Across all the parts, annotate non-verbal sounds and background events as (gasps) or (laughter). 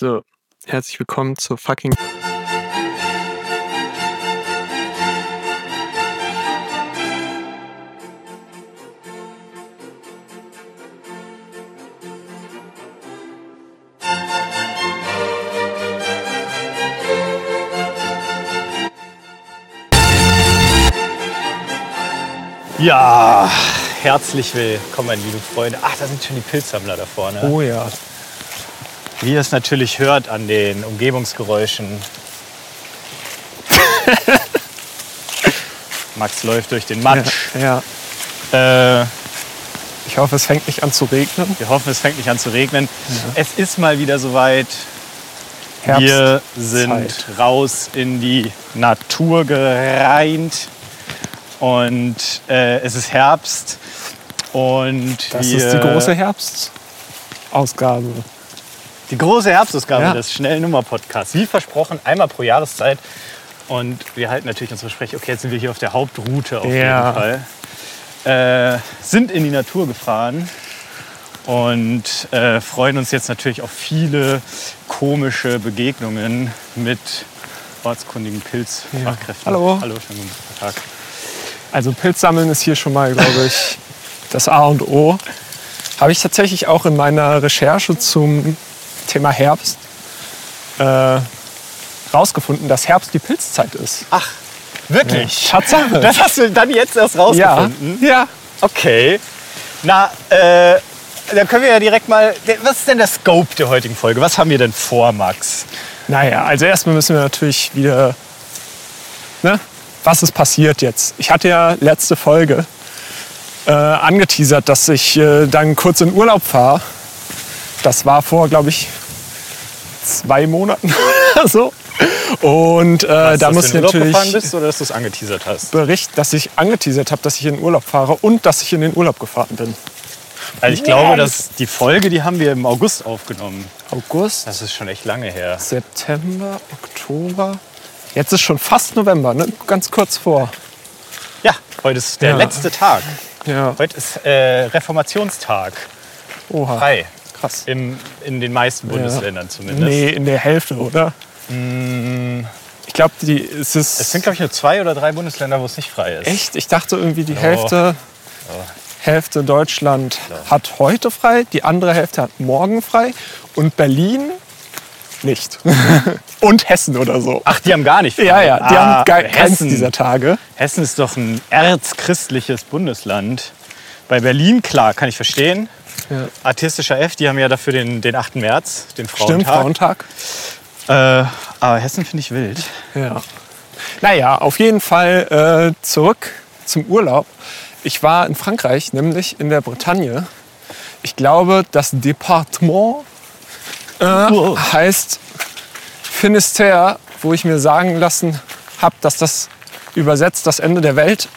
So, herzlich willkommen zur fucking. Ja, herzlich willkommen, meine lieben Freunde. Ach, da sind schon die Pilzsammler da vorne. Oh ja. Wie ihr es natürlich hört an den Umgebungsgeräuschen. (laughs) Max läuft durch den Matsch. Ja, ja. Äh, Ich hoffe, es fängt nicht an zu regnen. wir hoffen, es fängt nicht an zu regnen. Es ist mal wieder soweit. Herbst. Wir sind raus in die Natur gereint. Und äh, es ist Herbst. Und Das wir, ist die große Herbstausgabe. Die große Herbstausgabe Ja. des Schnellnummer-Podcasts. Wie versprochen, einmal pro Jahreszeit. Und wir halten natürlich unsere Versprechen. Okay, jetzt sind wir hier auf der Hauptroute auf Ja. jeden Fall. Äh, sind in die Natur gefahren und äh, freuen uns jetzt natürlich auf viele komische Begegnungen mit ortskundigen Pilzfachkräften. Hallo. Hallo, schönen guten Tag. Also Pilzsammeln ist hier schon mal, glaube ich, das A und O. Habe ich tatsächlich auch in meiner Recherche zum Thema Herbst äh, rausgefunden, dass Herbst die Pilzzeit ist. Ach, wirklich? Tatsache. (laughs) Das hast du dann jetzt erst ja, rausgefunden? ja. Okay. Na, äh, dann können wir ja direkt mal. Was ist denn der Scope der heutigen Folge? Was haben wir denn vor, Max? Naja, also erstmal müssen wir natürlich wieder. Ne? Was ist passiert jetzt? Ich hatte ja letzte Folge äh, angeteasert, dass ich äh, dann kurz in Urlaub fahre. Das war vor, glaube ich, zwei Monaten (laughs) oder so. Und äh, da dass muss natürlich gefahren bist oder dass du es angeteasert hast? Bericht, dass ich angeteasert habe, dass ich in Urlaub fahre und dass ich in den Urlaub gefahren bin. Also ich glaube, dass die Folge, die haben wir im August aufgenommen. August, Das ist schon echt lange her. September, Oktober. Jetzt ist schon fast November, ne? ganz kurz vor. Ja, heute ist der Ja. letzte Tag. Ja. Heute ist äh, Reformationstag. Oha. Frei. Krass. Im, in den meisten Bundesländern zumindest. Nee, in der Hälfte, oder? Ich glaube, es ist Es sind, glaube ich, nur zwei oder drei Bundesländer, wo es nicht frei ist. echt. Ich dachte irgendwie, die Hälfte, Hälfte Deutschland hat heute frei, die andere Hälfte hat morgen frei und Berlin nicht. (laughs) und Hessen oder so. Ach, die haben gar nicht frei. ja, ja, die Ah, haben gar keins Hessen. dieser Tage. Hessen ist doch ein erzchristliches Bundesland. Bei Berlin, klar, kann ich verstehen. Ja. Artistischer F, die haben ja dafür den, den 8. März, den Stimmt, Frauentag. Frauentag. Äh, aber Hessen finde ich wild. Ja. Naja, auf jeden Fall äh, zurück zum Urlaub. Ich war in Frankreich, nämlich in der Bretagne. Ich glaube, das Departement äh, heißt Finisterre, wo ich mir sagen lassen habe, dass das übersetzt das Ende der Welt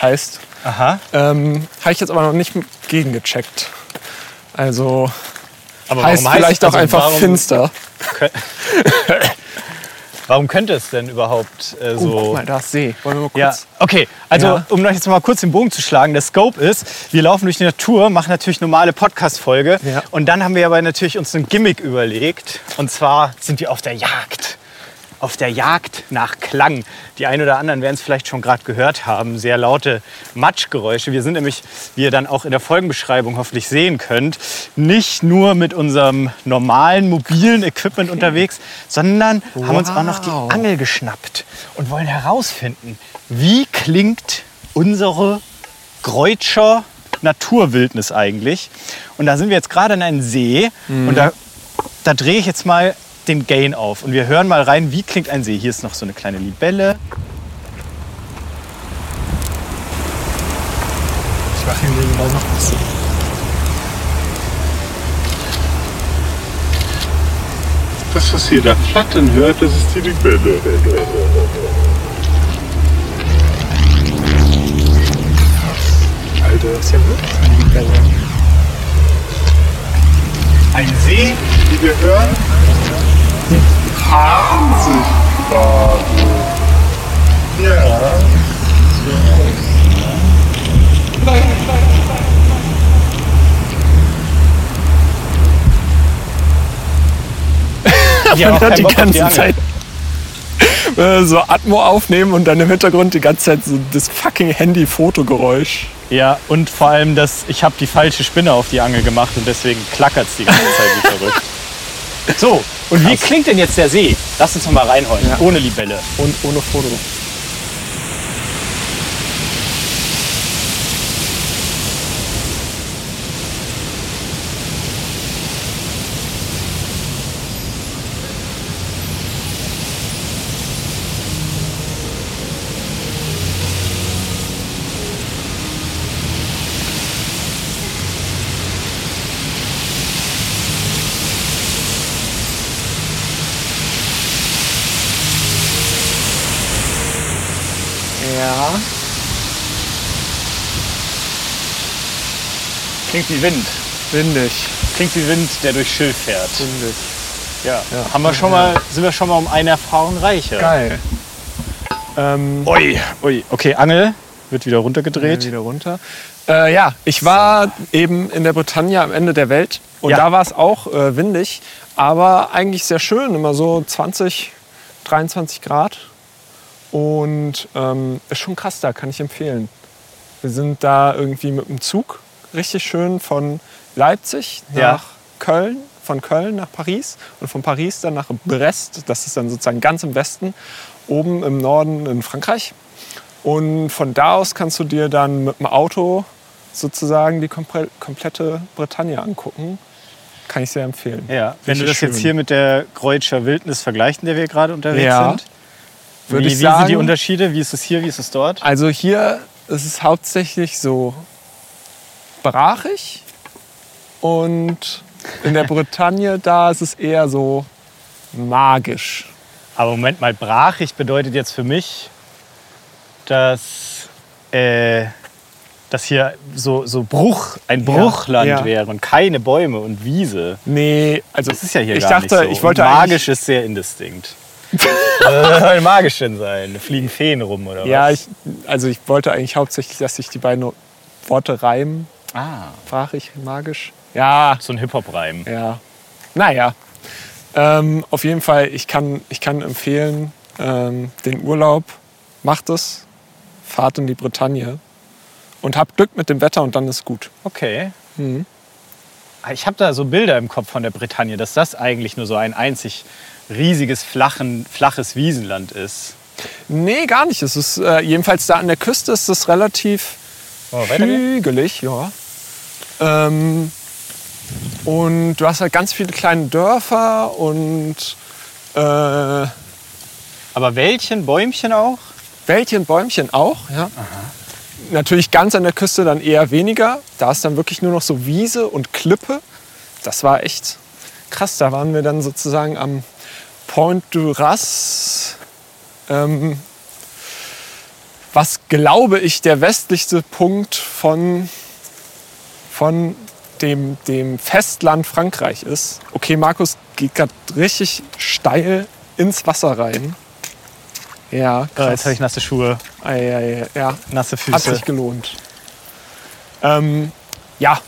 heißt. Aha. Ähm, habe ich jetzt aber noch nicht gegengecheckt. Also Aber heißt vielleicht auch also einfach warum, finster. (coughs) Warum könnte es denn überhaupt äh, Oh, so... guck mal, da ist See. Wollen wir mal kurz... Ja, okay. Also, Ja. um euch jetzt mal kurz den Bogen zu schlagen, der Scope ist, wir laufen durch die Natur, machen natürlich normale Podcast-Folge Ja. und dann haben wir aber natürlich uns ein Gimmick überlegt. Und zwar sind wir auf der Jagd. Auf der Jagd nach Klang. Die einen oder anderen werden es vielleicht schon gerade gehört haben. Sehr laute Matschgeräusche. Wir sind nämlich, wie ihr dann auch in der Folgenbeschreibung hoffentlich sehen könnt, nicht nur mit unserem normalen mobilen Equipment unterwegs, sondern haben uns auch noch Wow. die Angel geschnappt und wollen herausfinden, wie klingt unsere Greutscher Naturwildnis eigentlich. Und da sind wir jetzt gerade in einem See und da, da drehe ich jetzt mal den Gain auf und wir hören mal rein, wie klingt ein See. Hier ist noch so eine kleine Libelle. Ich mache hier nebenbei noch ein bisschen. Das, was ihr da flattern hört, das ist die Libelle. Alter, das ist ja wirklich eine Libelle. Ein See, Die wir hören, Ja. Die Man hört die die ganze Angel. Zeit äh, so Atmo aufnehmen und dann im Hintergrund die ganze Zeit so das fucking Handy-Fotogeräusch. Ja, und vor allem, dass ich habe die falsche Spinne auf die Angel gemacht und deswegen klackert es die ganze Zeit wie verrückt. (laughs) So, und wie klingt denn jetzt der See? Lass uns noch mal reinholen, Ja. ohne Libelle. Und ohne Foto. Klingt wie Wind. Windig. Klingt wie Wind, der durch Schilf fährt. Windig. Ja. Haben wir schon mal, sind wir schon mal um eine Erfahrung reicher. Geil. Ähm, Ui, ui. Okay, Angel wird wieder runtergedreht. wieder runter. Äh, ja, ich war eben in der Bretagne am Ende der Welt und Ja. da war es auch äh, windig, aber eigentlich sehr schön, immer so 20, 23 Grad. Und ähm, ist schon krass da, kann ich empfehlen. Wir sind da irgendwie mit dem Zug richtig schön von Leipzig Ja. nach Köln, von Köln nach Paris und von Paris dann nach Brest. Das ist dann sozusagen ganz im Westen, oben im Norden in Frankreich. Und von da aus kannst du dir dann mit dem Auto sozusagen die komple komplette Bretagne angucken. Kann ich sehr empfehlen. Ja, wenn du das Richtig jetzt schön. hier mit der Kreutscher Wildnis vergleichst, in der wir gerade unterwegs Ja. sind. Würde wie, wie sind die sagen. Unterschiede? Wie ist es hier, wie ist es dort? Also hier ist es hauptsächlich so brachig und in der Bretagne da ist es eher so magisch. Aber Moment mal, brachig bedeutet jetzt für mich, dass, äh, dass hier so, so Bruch, ein Bruchland ja. wäre und keine Bäume und Wiese. Nee, also Das ist ja hier ich gar dachte, nicht so. ich wollte Und magisch ist sehr indistinkt. Was (laughs) soll magisch denn sein? Fliegen Feen rum oder Ja, was? ich, also ich wollte eigentlich hauptsächlich, dass sich die beiden Worte reimen. Ah, Brachig, magisch. Ja, so ein Hip-Hop-Reim. Ja. Naja. Ähm, auf jeden Fall, ich kann, ich kann empfehlen, ähm, den Urlaub, macht es, fahrt in die Bretagne und habt Glück mit dem Wetter und dann ist gut. Okay. Mhm. Ich habe da so Bilder im Kopf von der Bretagne, dass das eigentlich nur so ein einzig riesiges, flachen, flaches Wiesenland ist. Nee, gar nicht. Es ist äh, jedenfalls da an der Küste ist es relativ weitergehen? hügelig, ja. Ähm, und du hast halt ganz viele kleine Dörfer und äh, Aber Wäldchen, Bäumchen auch? Wäldchen, Bäumchen auch, ja. Natürlich ganz an der Küste dann eher weniger. Da ist dann wirklich nur noch so Wiese und Klippe. Das war echt krass. Da waren wir dann sozusagen am Point du Ras. Ähm, was, glaube ich, der westlichste Punkt von, von dem, dem Festland Frankreich ist. Okay, Markus geht gerade richtig steil ins Wasser rein. Ja, Ja, jetzt krass. habe ich nasse Schuhe, Ei, ei, ei, ja, nasse hat Füße. sich gelohnt. Ähm, ja,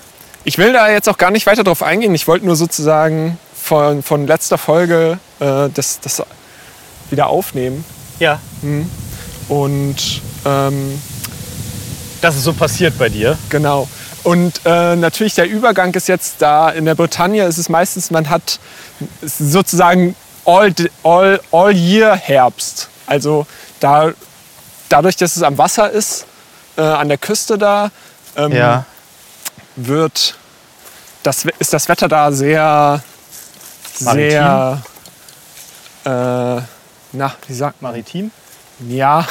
ich will da jetzt auch gar nicht weiter drauf eingehen. Ich wollte nur sozusagen von, von letzter Folge äh, das, das wieder aufnehmen. Ja, Und ähm, das ist so passiert bei dir. Genau. Und äh, natürlich der Übergang ist jetzt da. In der Bretagne ist es meistens, man hat sozusagen all, all, all year Herbst. Also da, dadurch, dass es am Wasser ist, äh, an der Küste da, ähm, Ja. wird das, ist das Wetter da sehr, sehr, äh, na, wie sagt man? Maritim? Ja,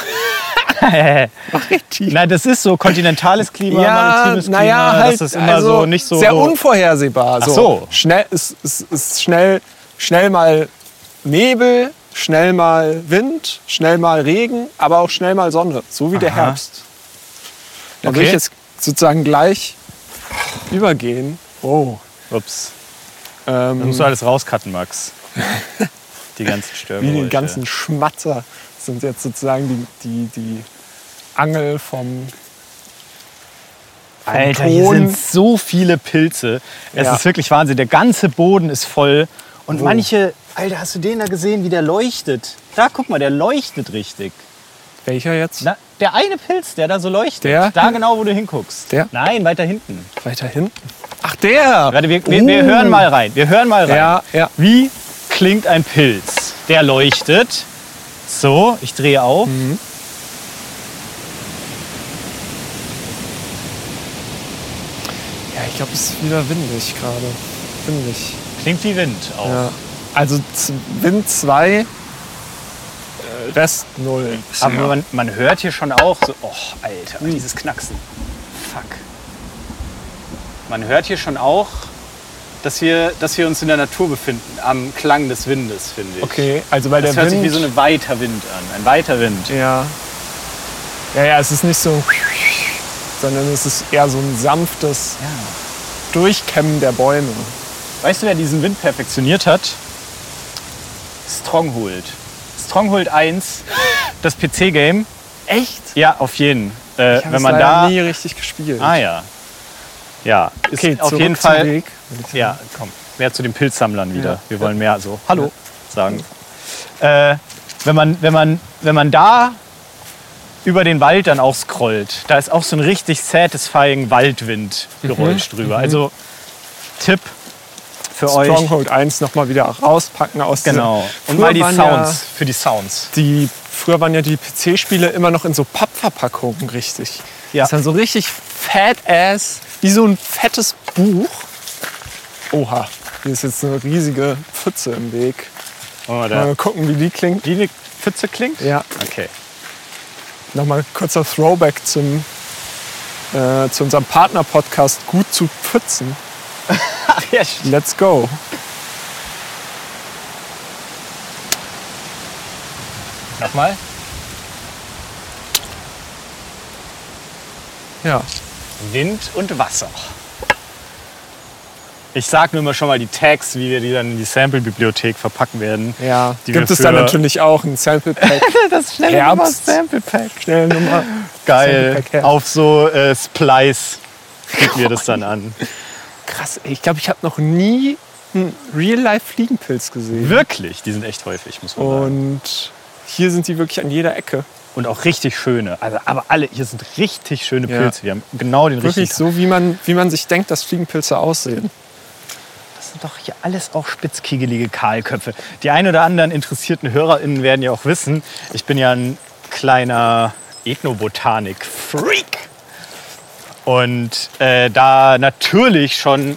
(laughs) Nein, das ist so kontinentales Klima, Ja, maritimes Klima. naja, halt, das ist immer also so nicht so. sehr unvorhersehbar. Ach so. Schnell, es, es ist schnell, schnell mal Nebel, schnell mal Wind, schnell mal Regen, aber auch schnell mal Sonne, so wie der Aha. Herbst. Da will Okay. ich jetzt sozusagen gleich übergehen. Oh. Ups. Ähm, musst du alles rauscutten, Max. (laughs) Die ganzen wie Störgeräusche. die ganzen Schmatzer sind jetzt sozusagen die, die, die Angel vom, vom Alter, hier Ton. sind so viele Pilze. Es Ja. ist wirklich Wahnsinn. Der ganze Boden ist voll. Und Wo? manche Alter, hast du den da gesehen, wie der leuchtet? Da, guck mal, der leuchtet richtig. Welcher jetzt? Na, der eine Pilz, der da so leuchtet. Der? Da genau, wo du hinguckst. Der? Nein, weiter hinten. Weiter hinten. Ach, der! Warte, wir, wir, wir Oh. hören mal rein. Wir hören mal rein. Ja, ja. Wie klingt ein Pilz? Der leuchtet. So, ich drehe auf. Mhm. Ja, ich glaube, es ist wieder windig gerade. Windig. Klingt wie Wind auch. Ja. Also Wind 2, Rest 0. Aber man, man hört hier schon auch so, oh, Alter, dieses Knacksen. Fuck. Man hört hier schon auch, dass wir, dass wir uns in der Natur befinden, am Klang des Windes, finde ich. Okay, also weil Das der hört Wind... sich wie so ein weiter Wind an. Ein weiter Wind. ja. ja, ja, es ist nicht so... Sondern es ist eher so ein sanftes Ja. Durchkämmen der Bäume. Weißt du, wer diesen Wind perfektioniert hat? Stronghold. Stronghold 1, das PC-Game. Echt? Ja, auf jeden. Äh, Ich habe wenn man da. nie richtig gespielt. Ah ja. Ja, ist okay, auf jeden Fall. Weg. Ja, komm. Mehr zu den Pilzsammlern wieder. Ja. Wir wollen mehr so Hallo sagen. Äh, wenn, man, wenn, man, wenn man da über den Wald dann auch scrollt, da ist auch so ein richtig satisfying Waldwind-Geräusch drüber. Also Tipp für euch. Stronghold 1 nochmal wieder rauspacken aus Genau. Und mal die Sounds für die Sounds. Ja, die, früher waren ja die PC-Spiele immer noch in so Pappverpackungen richtig. Ja. Das ist dann so richtig fat ass, wie so ein fettes Buch. Oha, hier ist jetzt eine riesige Pfütze im Weg. Oh, Mal gucken, wie die klingt. Wie eine Pfütze klingt? Ja, Okay. nochmal kurzer Throwback zum, äh, zu unserem Partner-Podcast Gut zu Pfützen. Ach (laughs) ja. Let's go. Nochmal. Ja, Wind und Wasser. Ich sag nur immer schon mal die Tags, wie wir die dann in die Sample-Bibliothek verpacken werden. ja. Die Gibt wir es dann für- natürlich auch ein Sample Pack. (laughs) Das schnelle Nummer Sample Pack. Schnell Nummer. Geil. Her. Auf so äh, Splice kriegen wir das dann an. Krass, ey, ich glaube, ich habe noch nie einen Real-Life-Fliegenpilz gesehen. Wirklich, die sind echt häufig, muss man sagen. Und hier sind die wirklich an jeder Ecke. Und auch richtig schöne. Also, aber alle, hier sind richtig schöne Ja. Pilze. Wir haben genau den Wirklich richtigen. so, wie man, wie man sich denkt, dass Fliegenpilze aussehen. Das sind doch hier alles auch spitzkiegelige Kahlköpfe. Die ein oder anderen interessierten HörerInnen werden ja auch wissen, ich bin ja ein kleiner Ethnobotanik-Freak. Und äh, da natürlich schon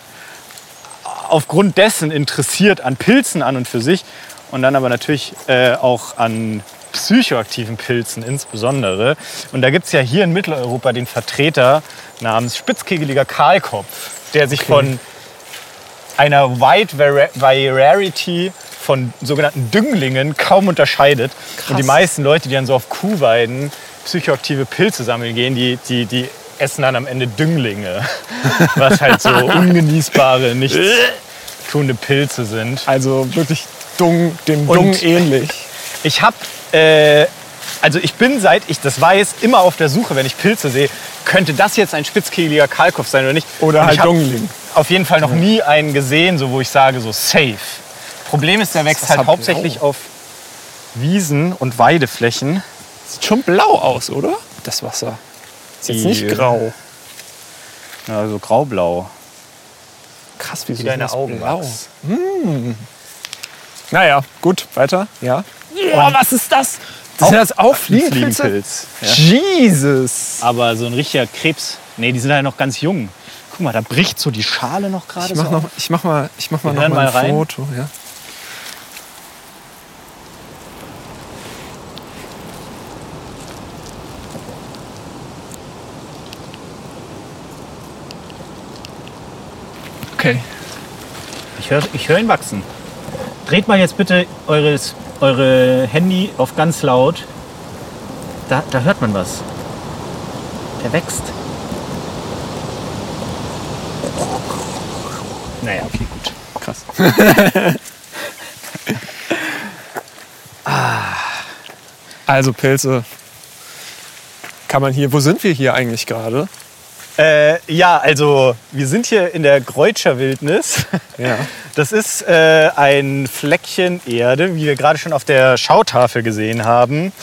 aufgrund dessen interessiert an Pilzen an und für sich und dann aber natürlich äh, auch an psychoaktiven Pilzen insbesondere. Und da gibt es ja hier in Mitteleuropa den Vertreter namens spitzkegeliger Kahlkopf, der sich von einer Wide Vari- Variety von sogenannten Dünglingen kaum unterscheidet. Und die meisten Leute, die dann so auf Kuhweiden psychoaktive Pilze sammeln gehen, die, die, die essen dann am Ende Dünglinge. (laughs) Was halt so ungenießbare, nichts tuende Pilze sind. Also wirklich Dung, dem Dung ähnlich. Ich habe, äh, also ich bin, seit ich das weiß, immer auf der Suche, wenn ich Pilze sehe, könnte das jetzt ein spitzkehliger Kahlkopf sein oder nicht? Oder halt Dungling. Auf jeden Fall noch nie einen gesehen, so wo ich sage, so safe. Problem ist, der wächst das halt hauptsächlich blau? auf Wiesen und Weideflächen. Sieht schon blau aus, oder? Das Wasser. Ist jetzt nicht grau. Ja, so graublau. Krass, wie Wie deine Augen blau. Max. Naja, gut, weiter. Ja. Boah, was ist das? Das sind das auch Fliegenpilze? Fliegenpilz. Ja. Jesus. Aber so ein richtiger Krebs. Nee, die sind halt noch ganz jung. Guck mal, da bricht so die Schale noch gerade Ich so mach, noch, auf. ich mach mal, ich mach mal Wir noch mal ein rein. Foto. Ja. Okay. Ich höre ich hör ihn wachsen. Dreht mal jetzt bitte eures, eure Handy auf ganz laut. Da, da hört man was. Der wächst. Naja, okay, gut. Krass. (laughs) Also Pilze kann man hier. Wo sind wir hier eigentlich gerade? Äh, ja, also wir sind hier in der Greutscher Wildnis. (laughs) Ja. Das ist äh, ein Fleckchen Erde, wie wir gerade schon auf der Schautafel gesehen haben.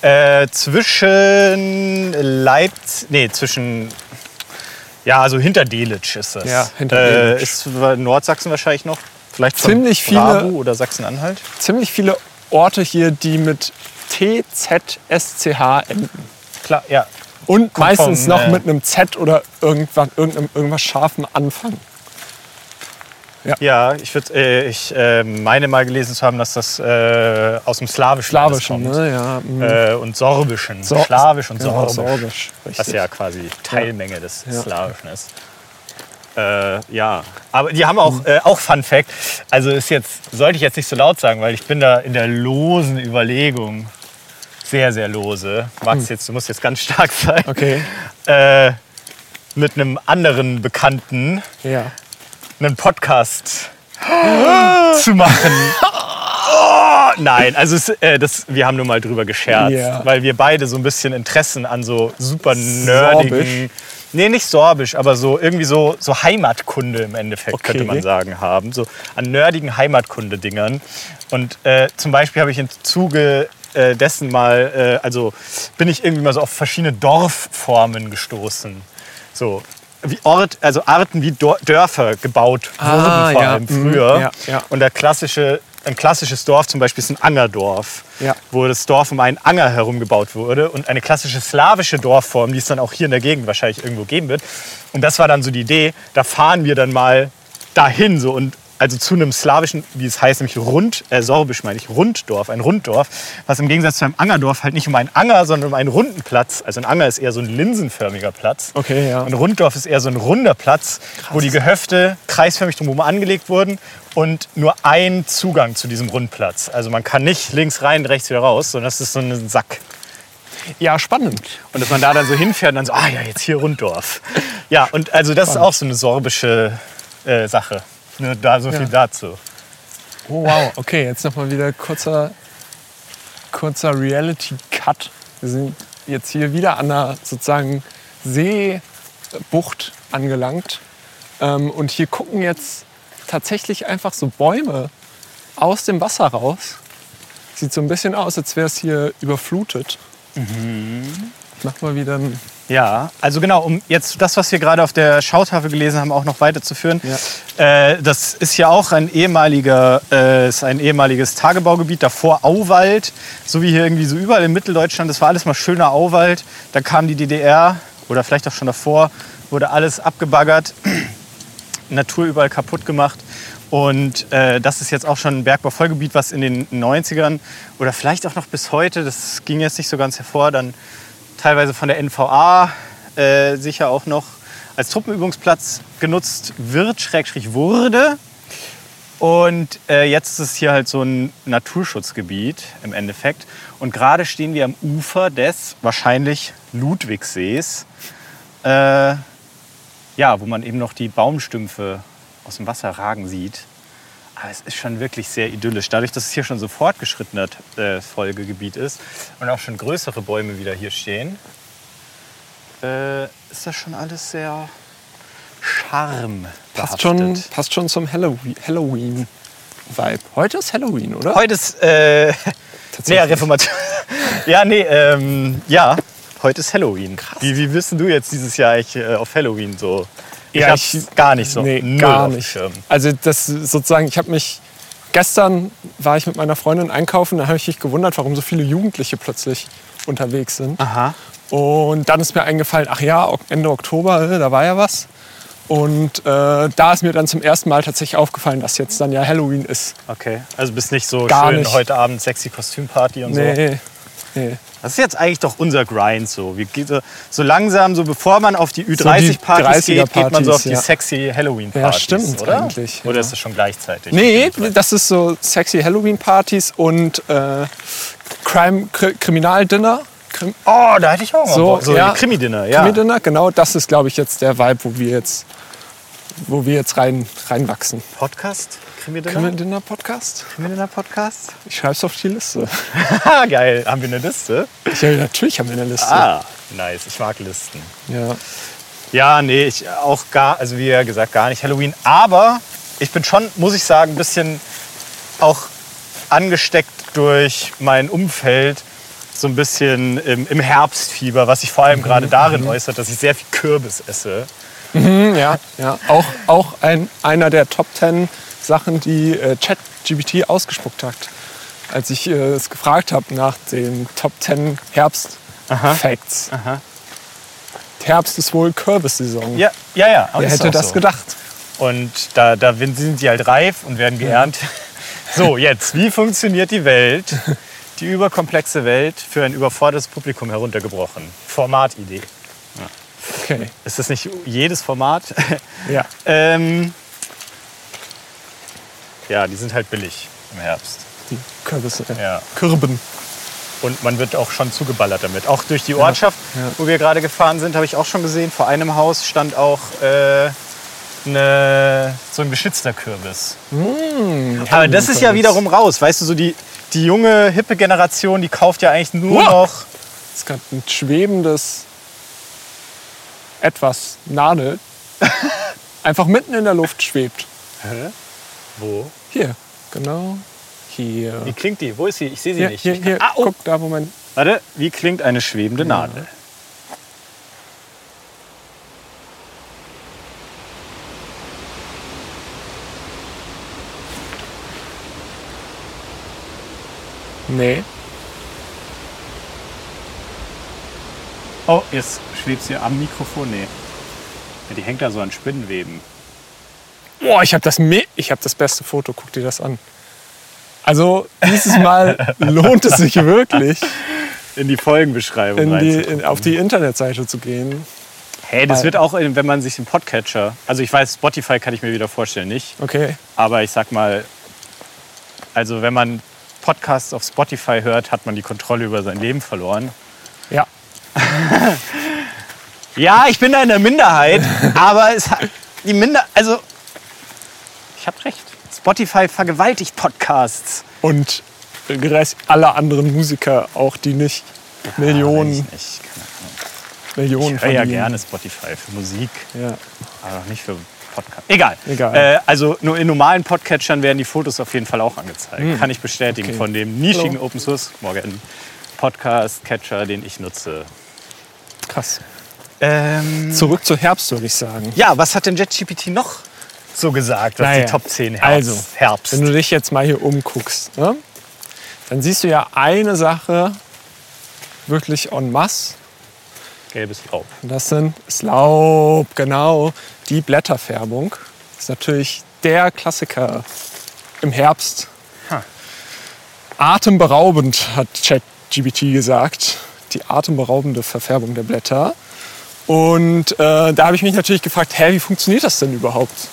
Äh, zwischen Leipzig, nee, zwischen, ja, also hinter Delitzsch ist das. Ja, hinter äh, Delitzsch. Ist Nordsachsen wahrscheinlich noch. Vielleicht von Ziemlich viele- oder Sachsen-Anhalt. Ziemlich viele Orte hier, die mit T, Z, S, C, H enden. Klar, ja. Und Kommt meistens noch mit einem Z oder irgendwas, irgendeinem, irgendwas scharfen Anfang. Ja, ich, würd, äh, ich äh, meine mal gelesen zu haben, dass das äh, aus dem Slawischen, Slawischen, kommt. ne? Ja. mm. Äh, und Sorbischen. Sor- Slawisch und genau, Sorbisch. Sorbisch. Was ja quasi Teilmenge des Ja. Slawischen ist. Äh, ja, aber die haben auch, äh, auch Fun Fact. Also ist jetzt, sollte ich jetzt nicht so laut sagen, weil ich bin da in der losen Überlegung. Sehr, sehr lose. Max, jetzt, du musst jetzt ganz stark (laughs) sein. Okay, Äh, mit einem anderen Bekannten ja. einen Podcast (gasps) zu machen. Oh, nein, also es, äh, das, wir haben nur mal drüber gescherzt, Ja. weil wir beide so ein bisschen Interessen an so super nerdigen, Sorbisch? nee, nicht sorbisch, aber so irgendwie so, so Heimatkunde im Endeffekt Okay. könnte man sagen haben, so an nerdigen Heimatkunde-Dingern. Und äh, zum Beispiel habe ich im Zuge äh, dessen mal, äh, also bin ich irgendwie mal so auf verschiedene Dorfformen gestoßen. So wie Ort, also Arten wie Dörfer gebaut Ah, wurden vor ja. allem Mhm. früher. Ja, ja. Und der klassische, ein klassisches Dorf zum Beispiel ist ein Angerdorf, Ja. wo das Dorf um einen Anger herum gebaut wurde. Und eine klassische slawische Dorfform, die es dann auch hier in der Gegend wahrscheinlich irgendwo geben wird. Und das war dann so die Idee, da fahren wir dann mal dahin so und also zu einem slawischen, wie es heißt, nämlich Rund, äh, sorbisch meine ich, Runddorf, ein Runddorf, was im Gegensatz zu einem Angerdorf halt nicht um einen Anger, sondern um einen runden Platz. Also ein Anger ist eher so ein linsenförmiger Platz. Okay, ja. Und Runddorf ist eher so ein runder Platz, wo die Gehöfte kreisförmig drumherum angelegt wurden und nur ein Zugang zu diesem Rundplatz. Also man kann nicht links rein, rechts wieder raus, sondern das ist so ein Sack. Ja, spannend. Und dass man da dann so hinfährt und dann so, ah ja, jetzt hier Runddorf. Ja, und also das ist auch so eine sorbische äh, Sache. Nur da so viel dazu. Oh, wow. Okay, jetzt nochmal wieder kurzer, kurzer Reality-Cut. Wir sind jetzt hier wieder an einer sozusagen Seebucht angelangt. Ähm, und hier gucken jetzt tatsächlich einfach so Bäume aus dem Wasser raus. Sieht so ein bisschen aus, als wäre es hier überflutet. Ich mach mal wieder ein Ja, also genau, um jetzt das, was wir gerade auf der Schautafel gelesen haben, auch noch weiterzuführen. Äh, das ist ja auch ein ehemaliger, äh, ist ein ehemaliges Tagebaugebiet, davor Auwald, so wie hier irgendwie so überall in Mitteldeutschland. Das war alles mal schöner Auwald. Da kam die DDR oder vielleicht auch schon davor, wurde alles abgebaggert, (clears throat) Natur überall kaputt gemacht. Und äh, das ist jetzt auch schon ein Bergbauvollgebiet, was in den 90ern oder vielleicht auch noch bis heute, das ging jetzt nicht so ganz hervor, dann teilweise von der NVA äh, sicher auch noch als Truppenübungsplatz genutzt wird, Schrägstrich wurde. Und äh, jetzt ist es hier halt so ein Naturschutzgebiet im Endeffekt. Und gerade stehen wir am Ufer des wahrscheinlich Ludwigsees, äh, ja, wo man eben noch die Baumstümpfe aus dem Wasser ragen sieht. Aber es ist schon wirklich sehr idyllisch. Dadurch, dass es hier schon so fortgeschrittener äh, Folgegebiet ist und auch schon größere Bäume wieder hier stehen, äh, ist das schon alles sehr Charme. Passt schon, passt schon zum Halloween- Halloween-Vibe. Heute ist Halloween, oder? Heute ist äh, (laughs) nee, Reformation. (laughs) ja, nee, ähm, ja, heute ist Halloween. Wie, wie bist du jetzt dieses Jahr eigentlich, äh, auf Halloween so? Ich Ja, hab's ich- gar nicht so. Nee, null gar nicht. Also das sozusagen, ich habe mich gestern war ich mit meiner Freundin einkaufen, da habe ich mich gewundert, warum so viele Jugendliche plötzlich unterwegs sind. Aha. Und dann ist mir eingefallen, ach ja, Ende Oktober, äh, da war ja was. Und äh, da ist mir dann zum ersten Mal tatsächlich aufgefallen, dass jetzt dann ja Halloween ist. Okay, also bist nicht so Gar schön nicht. heute Abend sexy Kostümparty und so. Nee, nee. Das ist jetzt eigentlich doch unser Grind so. Wir gehen so, so langsam, so bevor man auf die So die Ü30-Partys geht, geht man so auf die ja. sexy Halloween-Partys, Ja, stimmt oder? eigentlich, Oder ja. ist das schon gleichzeitig? Nee, das ist so sexy Halloween-Partys und äh, Crime, Kri Kriminaldinner. Krim Oh, da hätte ich auch mal So, Bock. so ja. Krimi-Dinner, ja. Krimi-Dinner, genau, das ist, glaube ich, jetzt der Vibe, wo wir jetzt, wo wir jetzt rein, reinwachsen. Podcast? Krimi-Dinner? Krimi-Dinner-Podcast? Krimi-Dinner-Podcast? Ich schreibe es auf die Liste. (laughs) Geil. Haben wir eine Liste? Ja, natürlich haben wir eine Liste. Ah, nice. Ich mag Listen. Ja. Ja, nee, ich auch gar, also wie ja gesagt, gar nicht Halloween. Aber ich bin schon, muss ich sagen, ein bisschen auch angesteckt durch mein Umfeld, so ein bisschen im, im Herbstfieber, was sich vor allem gerade darin äußert, dass ich sehr viel Kürbis esse. Hm, ja, ja. Auch, auch ein, einer der Top 10 Sachen, die äh, ChatGPT ausgespuckt hat. Als ich äh, es gefragt habe nach den Top 10 Herbst-Facts. Herbst ist wohl Kürbissaison. Ja, ja, ja. Wer hätte das so. gedacht? Und da, da sind sie halt reif und werden geerntet. (laughs) So, jetzt, wie funktioniert die Welt? Die überkomplexe Welt für ein überfordertes Publikum heruntergebrochen. Formatidee. Okay. Ist das nicht jedes Format? Ja. (laughs) ähm, ja, die sind halt billig im Herbst. Die Kürbisse. äh, Ja. Kürben. Und man wird auch schon zugeballert damit. Auch durch die Ortschaft, ja. wo wir gerade gefahren sind, habe ich auch schon gesehen. Vor einem Haus stand auch äh, ne, so ein geschützter Kürbis. Aber das ist ja wiederum raus. Weißt du, so die, die junge, hippe Generation, die kauft ja eigentlich nur Wow. noch. Es ist gerade ein schwebendes etwas Nadel. (laughs) Einfach mitten in der Luft schwebt. Wo? Hier, genau. Hier. Wie klingt die? Wo ist sie? Ich sehe sie Hier, nicht. hier, hier. Ah, oh. Guck, da, wo mein. Warte, wie klingt eine schwebende Nadel? Nee. Oh, jetzt schwebt sie am Mikrofon. Nee. Ja, die hängt da so an Spinnenweben. Boah, ich habe das, ich hab das beste Foto. Guck dir das an. Also, dieses Mal (laughs) lohnt es sich wirklich, In die Folgenbeschreibung in die, in, auf die Internetseite zu gehen. Hey, das Weil- wird auch, wenn man sich den Podcatcher, also ich weiß, Spotify kann ich mir wieder vorstellen, nicht. Okay. Aber ich sag mal, also wenn man Podcasts auf Spotify hört, hat man die Kontrolle über sein Leben verloren. Ja. (laughs) Ja, ich bin da in der Minderheit, (laughs) aber es hat die Minder, also ich habe recht. Spotify vergewaltigt Podcasts. Und Rest aller anderen Musiker auch, die nicht Millionen, Weiß ich nicht. Keine. Millionen Ich höre ja gerne Spotify für Musik, Ja. aber noch nicht für Podcast. Egal. Egal. Äh, also nur in normalen Podcatchern werden die Fotos auf jeden Fall auch angezeigt. Kann ich bestätigen Okay. von dem nischigen Hallo. Open Source Morgan Podcast Catcher, den ich nutze. Krass. Ähm, Zurück zu Herbst, würde ich sagen. ja, was hat denn JetGPT noch so gesagt, was Naja, die Top 10 Herbst? Also, Herbst. wenn du dich jetzt mal hier umguckst, ne, dann siehst du ja eine Sache wirklich en masse. Gelbes Laub. Und das sind das Laub, genau. Die Blätterfärbung ist natürlich der Klassiker im Herbst. Ha. Atemberaubend, hat ChatGPT gesagt. Die atemberaubende Verfärbung der Blätter. Und äh, da habe ich mich natürlich gefragt, hä, wie funktioniert das denn überhaupt?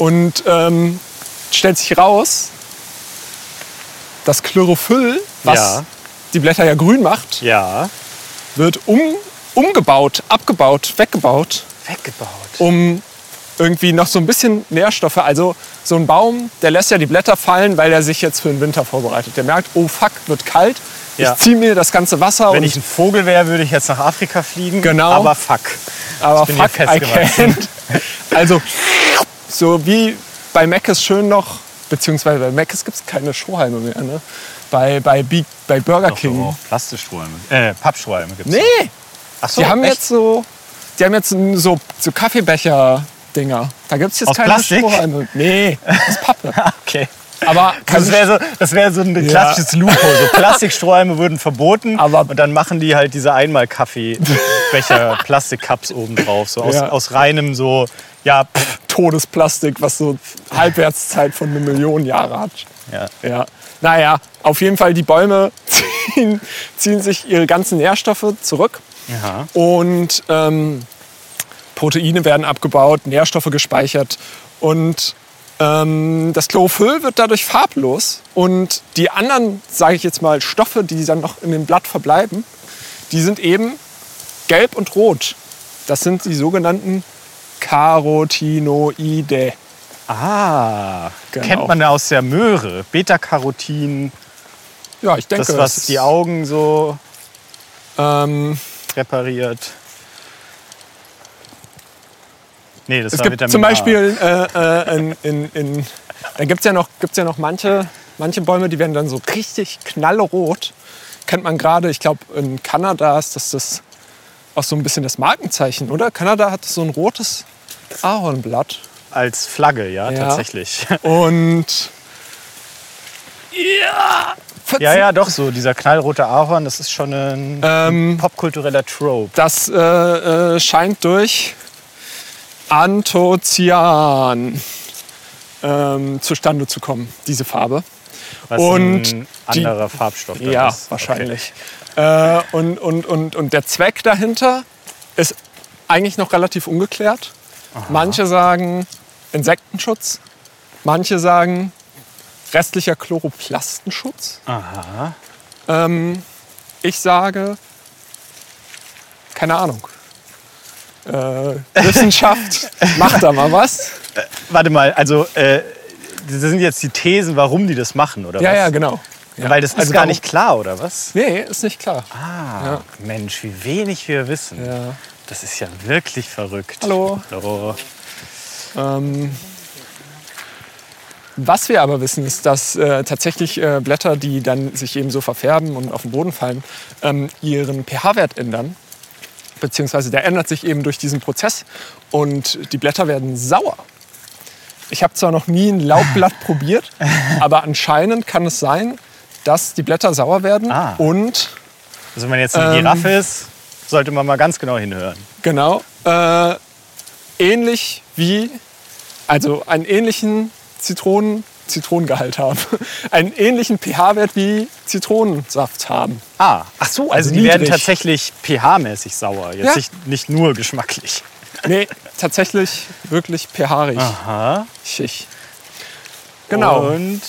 Und ähm, stellt sich raus, das Chlorophyll, was Ja. die Blätter ja grün macht, Ja. wird um, umgebaut, abgebaut, weggebaut, Weggebaut. um irgendwie noch so ein bisschen Nährstoffe. Also so ein Baum, der lässt ja die Blätter fallen, weil er sich jetzt für den Winter vorbereitet. Der merkt, oh fuck, wird kalt. Ja. Ich ziehe mir das ganze Wasser Wenn ich ein Vogel wäre, würde ich jetzt nach Afrika fliegen. Genau. Aber fuck. aber ich bin fuck, I can't. Also so wie bei Mc's schön noch, beziehungsweise bei Mc's gibt es keine Strohhalme mehr. Ne? Bei, bei, Be bei Burger Doch, King. auch Plastiksträume. Äh, Pappsträume gibt's. Nee, Ach so, Die haben echt? jetzt so, die haben jetzt so, so Kaffeebecher-Dinger. Da gibt es jetzt Aus keine Plastik? Strohhalme. Nee, (laughs) aus Pappe. Okay. Aber Das wäre so, das wär so ein klassisches Loophole. So Plastikstrohhalme würden verboten Aber- und dann machen die halt diese Einmal-Kaffeebecher, (laughs) Plastikcups oben drauf. So aus, Ja. aus reinem so, ja, pff, Todesplastik, was so Halbwertszeit von einer Million Jahre hat. ja. Ja. Naja, auf jeden Fall, die Bäume (laughs) ziehen, ziehen sich ihre ganzen Nährstoffe zurück. ja. Und ähm, Proteine werden abgebaut, Nährstoffe gespeichert. Und ähm, das Chlorophyll wird dadurch farblos. Und die anderen, sage ich jetzt mal, Stoffe, die dann noch in dem Blatt verbleiben, die sind eben gelb und rot. Das sind die sogenannten Carotinoide. Ah, Genau. kennt man aus der Möhre. Beta-Carotin, Ja, ich denke, das, was ist, die Augen so ähm, repariert. Nee, das es war gibt Vitamin zum. Beispiel äh, äh, in, in, in, da gibt es ja noch, gibt's ja noch manche, manche Bäume, die werden dann so richtig knallrot. Kennt man gerade, ich glaube in Kanada ist das, das auch so ein bisschen das Markenzeichen, oder? Kanada hat so ein rotes Ahornblatt. Als Flagge, ja, Ja. tatsächlich. (laughs) Und ja, Ja, ja, doch so. Dieser knallrote Ahorn, das ist schon ein Ähm, popkultureller Trope. Das äh, äh, scheint durch Anthoцyan ähm, zustande zu kommen, diese Farbe. Was und ein die- anderer Farbstoff dann Ja, ist. wahrscheinlich. Äh, und, und, und, und der Zweck dahinter ist eigentlich noch relativ ungeklärt. Manche sagen Insektenschutz, manche sagen restlicher Chloroplastenschutz. Aha. Ähm, ich sage, keine Ahnung. Äh, Wissenschaft, macht da mal was. Warte mal, also äh, das sind jetzt die Thesen, warum die das machen, oder Ja, was? ja, genau. Ja. Weil das ist Also gar nicht klar, oder was? Nee, ist nicht klar. Ah, Ja. Mensch, wie wenig wir wissen. Ja. Das ist ja wirklich verrückt. Hallo. Hallo. Ähm, was wir aber wissen, ist, dass äh, tatsächlich äh, Blätter, die dann sich eben so verfärben und auf den Boden fallen, ähm, ihren pH-Wert ändern. Beziehungsweise der ändert sich eben durch diesen Prozess und die Blätter werden sauer. Ich habe zwar noch nie ein Laubblatt (laughs) probiert, aber anscheinend kann es sein, dass die Blätter sauer werden Ah. und Also wenn man jetzt eine Ähm. Giraffe ist, sollte man mal ganz genau hinhören. Genau. Äh, ähnlich wie, also einen ähnlichen Zitronen, Zitronengehalt haben. (laughs) Einen ähnlichen pH-Wert wie Zitronensaft haben. Ah, ach so, also, Also die werden niedrig. tatsächlich pH-mäßig sauer, jetzt Ja. nicht, nicht nur geschmacklich. Nee, tatsächlich wirklich pH-rig. Aha. Schick. Genau. Und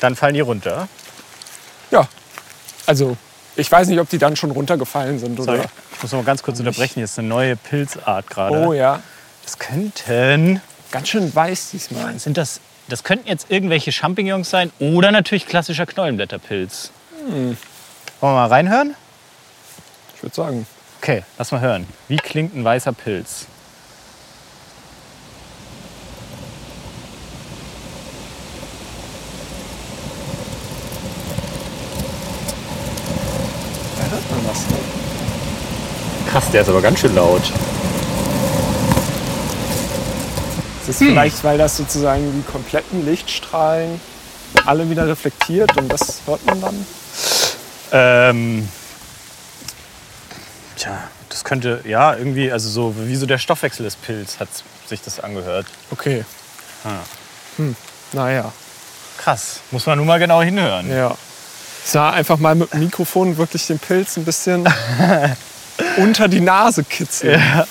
dann fallen die runter. Ja. Also, ich weiß nicht, ob die dann schon runtergefallen sind oder. Sorry, ich muss noch mal ganz kurz unterbrechen. Hier ist eine neue Pilzart gerade. Oh ja. Das könnten. Ganz schön weiß diesmal. Sind das. Das könnten jetzt irgendwelche Champignons sein oder natürlich klassischer Knollenblätterpilz. Wollen wir mal reinhören? Ich würde sagen. Okay, lass mal hören. Wie klingt ein weißer Pilz? Da hört man was. Krass, der ist aber ganz schön laut. Ist vielleicht, weil das sozusagen die kompletten Lichtstrahlen alle wieder reflektiert und das hört man dann. Ähm, tja, das könnte, ja, irgendwie, also so wie so der Stoffwechsel des Pilz hat sich das angehört. Okay. Ah. Hm. Naja, Krass, muss man nur mal genau hinhören. ja. Ich sah einfach mal mit dem Mikrofon wirklich den Pilz ein bisschen (laughs) unter die Nase kitzeln. Ja.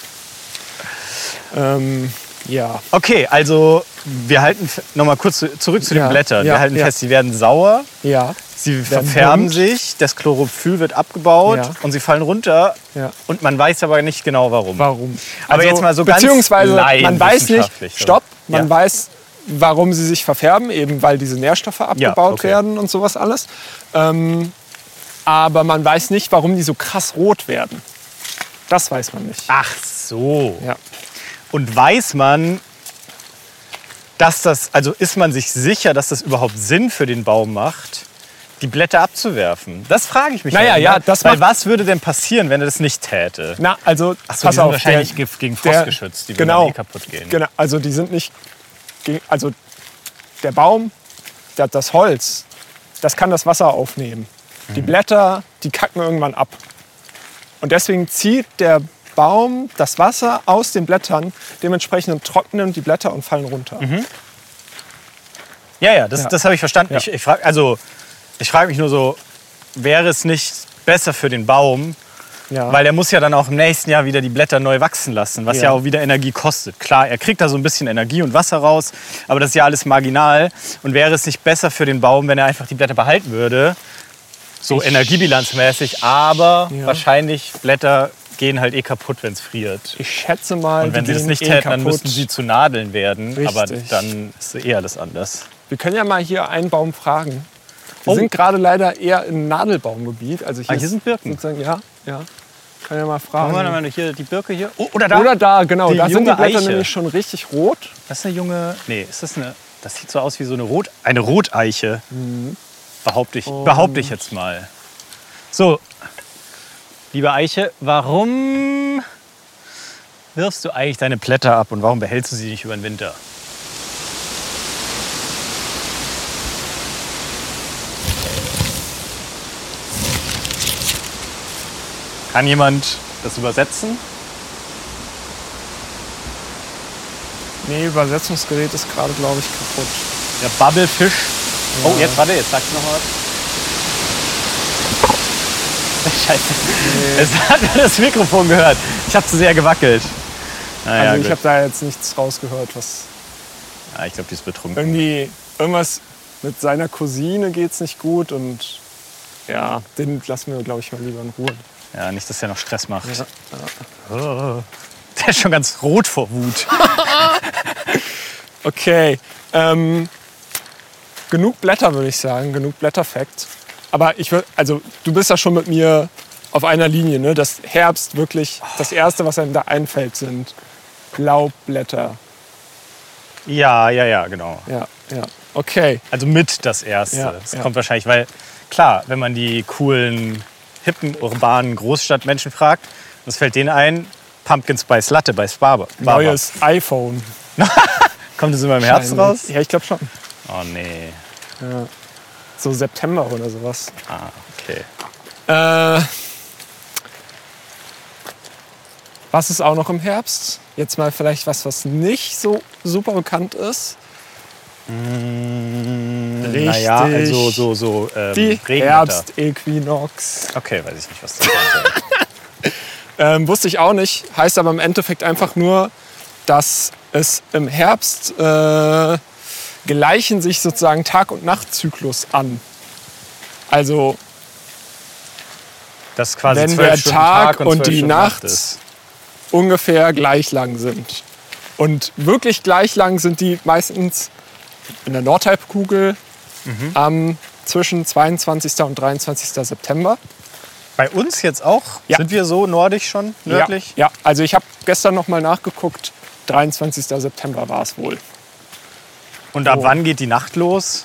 Ähm, ja. Okay, also wir halten f- noch mal kurz zu- zurück zu den Ja, Blättern. ja, wir halten ja. fest, sie werden sauer, Ja. sie verfärben sich, das Chlorophyll wird abgebaut und sie fallen runter Ja. und man weiß aber nicht genau warum. Warum? Aber jetzt mal so ganz Beziehungsweise man weiß nicht, stopp, man weiß, warum sie sich verfärben, eben weil diese Nährstoffe abgebaut okay. werden und sowas alles. Ähm, aber man weiß nicht, warum die so krass rot werden. Das weiß man nicht. Ach so. Ja. Und weiß man, dass das, also ist man sich sicher, dass das überhaupt Sinn für den Baum macht, die Blätter abzuwerfen? Das frage ich mich. Naja, halt, ja, ne? das Weil was würde denn passieren, wenn er das nicht täte? Na, also Ach so, pass die sind auf, wahrscheinlich der, ge- gegen Frost der- geschützt, die würden genau, dann eh kaputt gehen. Genau, also die sind nicht, also der Baum, der, das Holz, das kann das Wasser aufnehmen. Die Mhm. Blätter, die kacken irgendwann ab. Und deswegen zieht der Baum das Wasser aus den Blättern, dementsprechend trocknen die Blätter und fallen runter. Ja, ja, das, Ja. das habe ich verstanden. Ja. Ich, ich frage also, ich frage mich nur so, wäre es nicht besser für den Baum, Ja. weil er muss ja dann auch im nächsten Jahr wieder die Blätter neu wachsen lassen, was ja, Ja. auch wieder Energie kostet. Klar, er kriegt da so ein bisschen Energie und Wasser raus, aber das ist ja alles marginal. Und wäre es nicht besser für den Baum, wenn er einfach die Blätter behalten würde, so Ich- energiebilanzmäßig, aber Ja. wahrscheinlich Blätter gehen halt eh kaputt, wenn es friert. ich schätze mal, Und wenn sie das nicht eh täten, dann müssten sie zu Nadeln werden. Aber Richtig. dann ist eh alles anders. Wir können ja mal hier einen Baum fragen. Wir Oh. sind gerade leider eher im Nadelbaumgebiet. Also hier, Ah, hier sind Birken. Sozusagen, ja, ja. Kann ja mal Gucken wir fragen. mal hier die Birke hier. Oh, oder da. Oder da, genau. Die da sind die Blätter Eiche. nämlich schon richtig rot. Das ist eine junge. Nee, ist das eine. Das sieht so aus wie so eine Rot. Eine Roteiche. Behaupte ich, behaupte ich jetzt mal. So, liebe Eiche, warum wirfst du eigentlich deine Blätter ab und warum behältst du sie nicht über den Winter? Kann jemand das übersetzen? Nee, Übersetzungsgerät ist gerade, glaube ich, kaputt. Der Bubblefisch. Oh, jetzt warte, jetzt sagst du noch mal was. Scheiße. Es hat das Mikrofon gehört. Ich habe zu sehr gewackelt. Naja, also ich habe da jetzt nichts rausgehört, was ja, ich glaube, die ist betrunken. irgendwie irgendwas mit seiner Cousine geht's nicht gut und ja, den lassen wir, glaube ich, mal lieber in Ruhe. Ja, nicht, dass er noch Stress macht. Ja. Oh. (laughs) Der ist schon ganz rot vor Wut. (laughs) Okay, ähm, genug Blätter würde ich sagen, genug Blätterfakt. Aber ich würde, also du bist ja schon mit mir auf einer Linie, ne? Dass Herbst wirklich das erste, was einem da einfällt, sind Laubblätter. Ja, ja, ja, genau. Ja, ja. Okay. Also mit das Erste. Ja, das ja. kommt wahrscheinlich, weil klar, wenn man die coolen, hippen, urbanen Großstadtmenschen fragt, was fällt denen ein? Pumpkin Spice Latte bei Sparber. Barber. Neues iPhone. (laughs) Kommt das immer im Herbst raus? Ja, ich glaube schon. Oh nee. So September oder sowas. Ah, okay. Äh, was ist auch noch im Herbst? Jetzt mal vielleicht was, was nicht so super bekannt ist. Richtig. Naja, also so, so ähm, Die. Herbstäquinox. Okay, weiß ich nicht, was das sein. (laughs) Ähm, wusste ich auch nicht. Heißt aber im Endeffekt einfach nur, dass es im Herbst äh, gleichen sich sozusagen Tag- und Nachtzyklus an. Also Das quasi Wenn der Stunden Tag und zwölf die Stunden Nacht ist. ungefähr gleich lang sind. Und wirklich gleich lang sind die meistens in der Nordhalbkugel Mhm. am zwischen 22. und 23. September. Bei uns jetzt auch? Ja. Sind wir so nordisch schon, nördlich? Ja, ja. also ich habe gestern noch mal nachgeguckt. 23. September war es wohl. Und ab Oh. wann geht die Nacht los?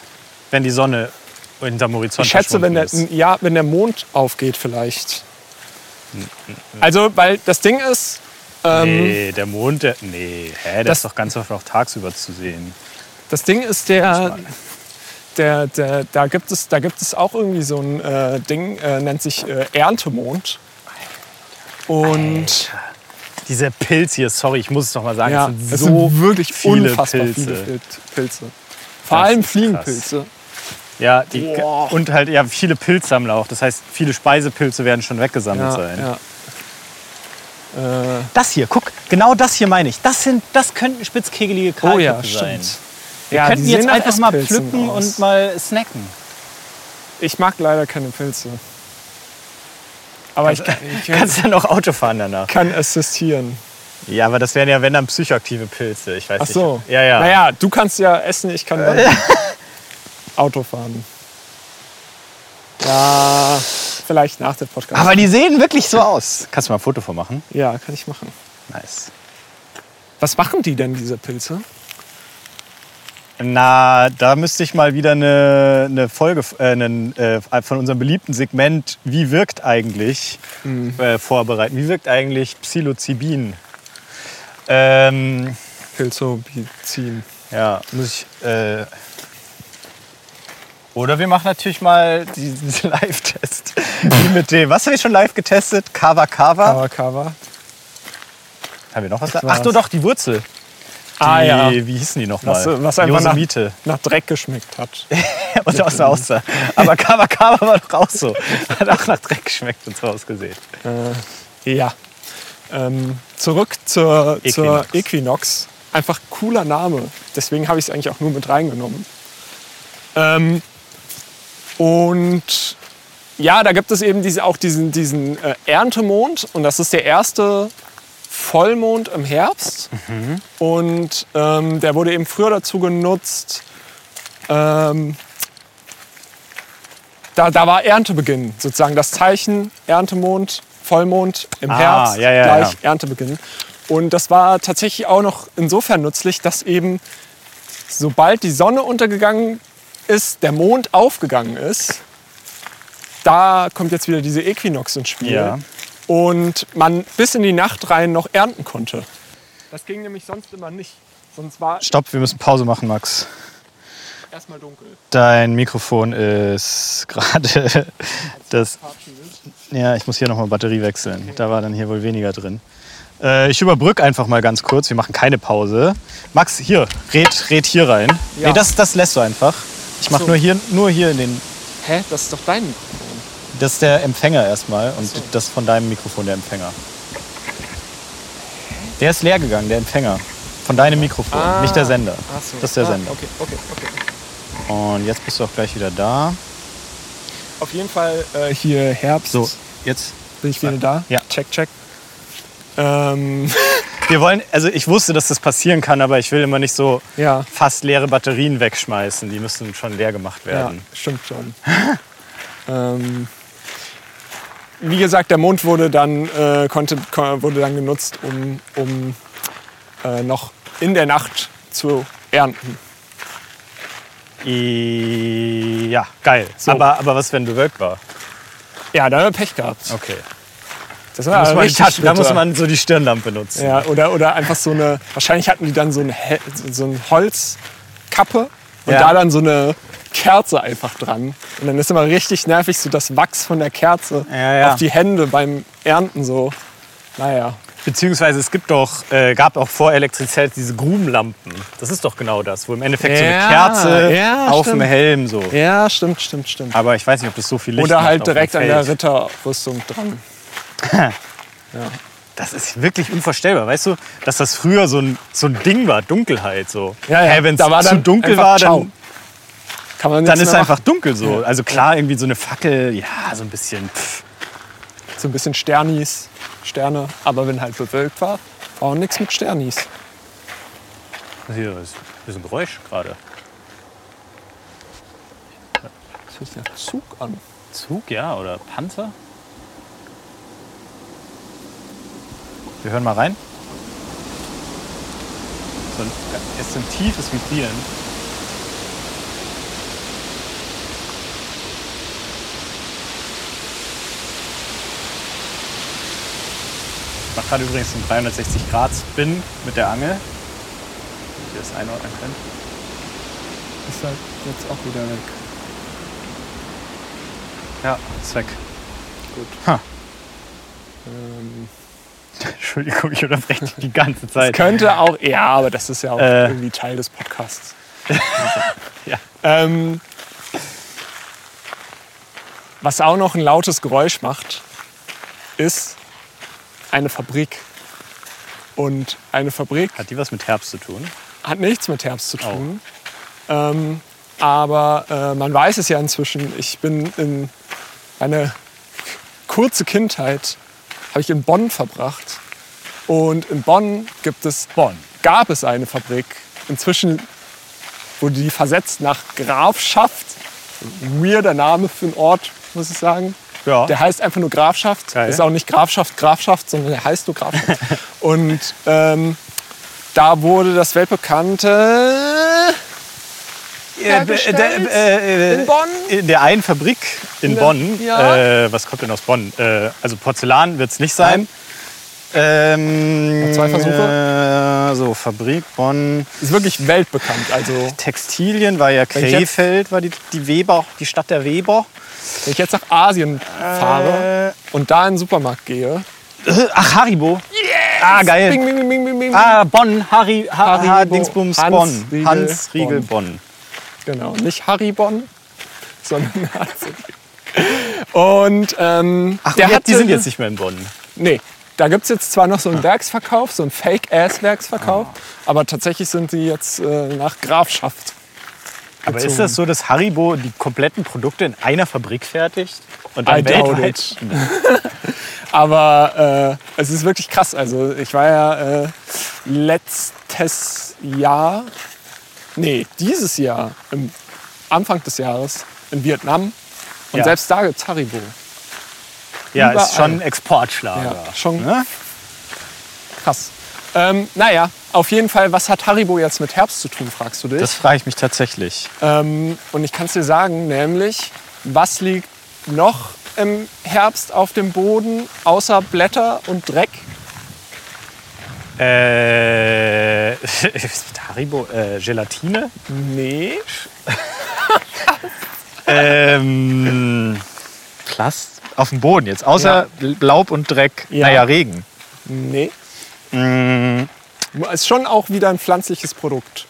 Wenn die Sonne hinterm Horizont Ich schätze, wenn der, ist. ja, wenn der Mond aufgeht vielleicht. Also, weil das Ding ist, ähm, Nee, der Mond, der, nee, hä, der Das- ist doch ganz oft noch tagsüber zu sehen. Das Ding ist, der, der, der, da, gibt es, da gibt es auch irgendwie so ein äh, Ding, äh, nennt sich äh, Erntemond. Und Diese Pilze hier, sorry, ich muss es noch mal sagen, ja, es sind so sind wirklich viele unfassbar Pilze. viele Pil- Pilze. Vor Das allem krass. Fliegenpilze. Ja, die, und halt ja, viele Pilzsammler auch. Das heißt, viele Speisepilze werden schon weggesammelt Ja, sein. ja. Äh, Das hier, guck, genau das hier meine ich. Das, sind, das könnten spitzkegelige oh Kahlköpfe ja, sein. stimmt. Wir ja, könnten die jetzt einfach mal pflücken aus. und mal snacken. Ich mag leider keine Pilze. Aber ich kann, ich kann, Kannst dann auch Auto fahren danach. kann assistieren. Ja, aber das wären ja, wenn dann psychoaktive Pilze. Ich weiß Ach so. nicht. Ja, ja. Naja, du kannst ja essen, ich kann dann (laughs) Auto fahren. Ja, vielleicht nach dem Podcast. Aber die sehen wirklich so aus. Kannst du mal ein Foto von machen? ja, kann ich machen. Nice. Was machen die denn, diese Pilze? Na, da müsste ich mal wieder eine, eine Folge äh, einen, äh, von unserem beliebten Segment Wie wirkt eigentlich äh, vorbereiten. Wie wirkt eigentlich Psilocybin? Ähm, Pilzobizin. ja, muss ich. Äh, oder wir machen natürlich mal diesen (laughs) Live-Test. Wie mit dem. Was habe ich schon live getestet? Kava Kava. Kava Kava. Haben wir noch was? Da? Ach so, doch, die Wurzel. Die, Ah ja. Wie hießen die nochmal? Was, was einfach nach, nach Dreck geschmeckt hat. (laughs) Und aus der aussah. Aber Kava Kava war doch auch so. Hat auch nach Dreck geschmeckt und so ausgesehen. Ja. Ähm, zurück zur Equinox. zur. Equinox. Einfach cooler Name. Deswegen habe ich es eigentlich auch nur mit reingenommen. Ähm, und ja, da gibt es eben diese, auch diesen, diesen äh, Erntemond. Und das ist der erste Vollmond im Herbst. Und ähm, der wurde eben früher dazu genutzt, ähm, da, da war Erntebeginn, sozusagen das Zeichen Erntemond Vollmond im Ah, Herbst, ja, ja, gleich ja. Erntebeginn. Und das war tatsächlich auch noch insofern nützlich, dass eben sobald die Sonne untergegangen ist, der Mond aufgegangen ist, da kommt jetzt wieder diese Äquinox ins Spiel. Ja. Und man bis in die Nacht rein noch ernten konnte. Das ging nämlich sonst immer nicht. Sonst war Stopp, wir müssen Pause machen, Max. erstmal dunkel. Dein Mikrofon ist (laughs) gerade das. Ja, ich muss hier nochmal Batterie wechseln. Da war dann hier wohl weniger drin. Äh, ich überbrücke einfach mal ganz kurz. Wir machen keine Pause. Max, hier, red, red hier rein. Ja. Nee, das, das lässt du einfach. Ich mache so. nur, hier, nur hier in den. Hä? Das ist doch dein Mikrofon. Das ist der Empfänger erstmal und so. das von deinem Mikrofon der Empfänger. Der ist leer gegangen, der Empfänger. Von deinem Mikrofon, nicht der Sender. Ach so. Das ist der ah, Sender. Okay, okay, okay. Und jetzt bist du auch gleich wieder da. Auf jeden Fall äh, hier Herbst. So, jetzt. Bin ich wieder da? Ja. Check, check. Ähm, (laughs) Wir wollen, also ich wusste, dass das passieren kann, aber ich will immer nicht so ja, fast leere Batterien wegschmeißen. Die müssen schon leer gemacht ja, werden. stimmt schon. (laughs) ähm, wie gesagt, der Mond wurde dann, äh, konnte, ko- wurde dann genutzt, um, um äh, noch in der Nacht zu ernten. I ja, geil. So. Aber, aber was, wenn bewölkt war? Ja, da haben wir Pech gehabt. Okay. Das Da war muss, man, Taschen, da muss man so die Stirnlampe nutzen. Ja, oder, oder einfach so eine, wahrscheinlich hatten die dann so eine, He- so eine Holzkappe und Ja. da dann so eine Kerze einfach dran. Und dann ist immer richtig nervig, so das Wachs von der Kerze Ja, ja. auf die Hände beim Ernten so. Naja. Beziehungsweise es gibt doch, äh, gab auch vor Elektrizität diese Grubenlampen. Das ist doch genau das, wo im Endeffekt so Ja, eine Kerze ja, auf stimmt. dem Helm so. Ja, stimmt, stimmt, stimmt. Aber ich weiß nicht, ob das so viel Licht Oder halt direkt an der. Ritterrüstung dran. (laughs) Das ist wirklich unvorstellbar, weißt du, dass das früher so ein, so ein Ding war, Dunkelheit so. Ja, ja, Hey, Wenn es da zu dunkel war, ciao. dann, Kann man dann ist mehr einfach machen. dunkel so. Also klar, irgendwie so eine Fackel, ja, so ein bisschen. Pff. So ein bisschen Sternis, Sterne. Aber wenn halt bewölkt war, war auch nichts mit Sternis. Hier ist, hier ist ein Geräusch gerade. Das sich nach Zug an. Zug, ja, oder Panzer? Wir hören mal rein. So ein, es ist ein tiefes Vibrieren. Ich mache gerade übrigens einen 360 Grad Spin mit der Angel. Damit ihr das einordnen könnt. Ist halt jetzt auch wieder weg. Ja, ist weg. Gut. Ha. Ähm, (laughs) Entschuldigung, ich unterbreche dich die ganze das Zeit. könnte auch, ja, aber das ist ja auch Äh. irgendwie Teil des Podcasts. (laughs) Ja. Ähm, was auch noch ein lautes Geräusch macht, ist eine Fabrik. Und eine Fabrik Hat die was mit Herbst zu tun? hat nichts mit Herbst zu Oh. tun. Ähm, aber äh, man weiß es ja inzwischen. Ich bin in eine kurze Kindheit habe ich in Bonn verbracht. Und in Bonn gibt es Bonn. gab es eine Fabrik. Inzwischen wurde die versetzt nach Grafschaft. Weirder Name für einen Ort, muss ich sagen. Ja. Der heißt einfach nur Grafschaft. Geil. Ist auch nicht Grafschaft, Grafschaft, sondern der heißt nur Grafschaft. (laughs) Und ähm, da wurde das weltbekannte hergestellt äh, in Bonn. In der einen Fabrik in Bonn. ja. Äh, was kommt denn aus Bonn? Äh, also Porzellan wird es nicht sein. Ähm, Noch zwei Versuche? Äh, so, Fabrik, Bonn. ist wirklich weltbekannt. Also Textilien war ja Krefeld, war die, die Weber, die Stadt der Weber. wenn ich jetzt nach Asien fahre und da in den Supermarkt gehe, Äh, Ach, Haribo. Ah, geil. bing, bing, bing. Ah, Bonn, Harry, ha, Haribo, ha, Dingsbums, Hans Bonn. Riegel, Hans Riegel, Bonn. Genau, nicht Haribon, (laughs) sondern. Und ähm, Ach, der die, hat die sind jetzt nicht mehr in Bonn. Nee, da gibt es jetzt zwar noch so einen Werksverkauf, so einen Fake-Ass-Werksverkauf, aber tatsächlich sind die jetzt äh, nach Grafschaft. Aber ist gezogen. das so, dass Haribo die kompletten Produkte in einer Fabrik fertigt? Und I dann doubt weltweit? it. (laughs) Aber äh, es ist wirklich krass. Also ich war ja äh, letztes Jahr, nee, dieses Jahr, im Anfang des Jahres in Vietnam. Und Ja. selbst da gibt es Haribo. Ja, Überall. ist schon ein Exportschlager. Ja, schon Ne? krass. Ähm, naja, auf jeden Fall, was hat Haribo jetzt mit Herbst zu tun, fragst du dich? Das frage ich mich tatsächlich. Ähm, und ich kann es dir sagen, nämlich, was liegt noch im Herbst auf dem Boden, außer Blätter und Dreck? Äh, (laughs) Haribo, äh, Gelatine? Nee. (laughs) ähm, Plast auf dem Boden jetzt, außer Laub und Dreck. Ja. Naja, Regen. Nee. Mm, Ist schon auch wieder ein pflanzliches Produkt.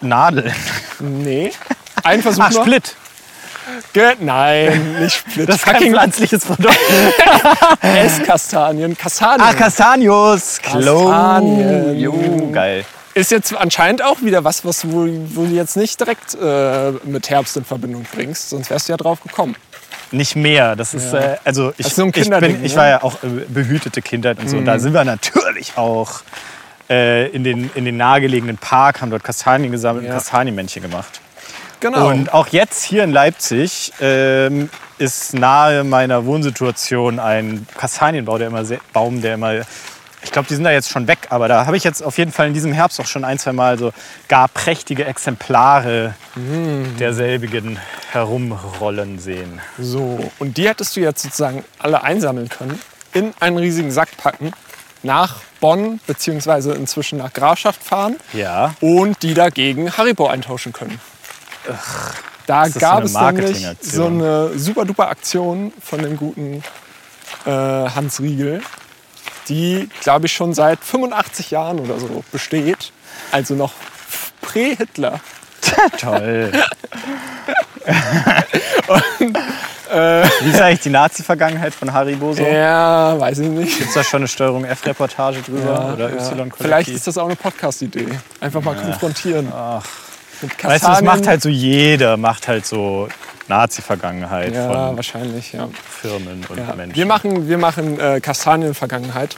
Nadel. Nee. (laughs) Ein Versuch Ach, noch. Split. Ge Nein, nicht (laughs) Split. Das ist kein Fucking pflanzliches Produkt. (laughs) Esskastanien. Kastanien. Ah, Castanios. Kastanien. Jo, geil. ist jetzt anscheinend auch wieder was, was du, wo du jetzt nicht direkt äh, mit Herbst in Verbindung bringst. Sonst wärst du ja drauf gekommen. Nicht mehr. Das ist, Ja. äh, also ich, Das ist so ein ich, bin, ich ne? war ja auch äh, behütete Kindheit und so. Mhm. Da sind wir natürlich auch äh, in, den, in den nahegelegenen Park, haben dort Kastanien gesammelt Ja. und Kastanienmännchen gemacht. Genau. Und auch jetzt hier in Leipzig ähm, ist nahe meiner Wohnsituation ein Kastanienbaum, der immer sehr, Baum, der immer. Ich glaube, die sind da jetzt schon weg, aber da habe ich jetzt auf jeden Fall in diesem Herbst auch schon ein, zwei Mal so gar prächtige Exemplare Mhm. derselbigen herumrollen sehen. So, und die hättest du jetzt sozusagen alle einsammeln können, in einen riesigen Sack packen, nach Bonn beziehungsweise inzwischen nach Grafschaft fahren Ja. und die dagegen Haribo eintauschen können. Da gab so es nämlich so eine super duper Aktion von dem guten äh, Hans Riegel, die, glaube ich, schon seit 85 Jahren oder so besteht. Also noch prä-Hitler. (laughs) Toll. Wie ist eigentlich die Nazi-Vergangenheit von Haribo so? Ja, weiß ich nicht. Gibt es da schon eine Steuerung F-Reportage drüber? Ja, oder ja. Y-Kollektiv? Vielleicht ist das auch eine Podcast-Idee. Einfach mal konfrontieren. Ach. Mit Weißt du, das macht halt so jeder, macht halt so Nazi-Vergangenheit Ja, von wahrscheinlich, ja. Firmen und ja. Menschen. Wir machen, wir machen äh, Kastanienvergangenheit.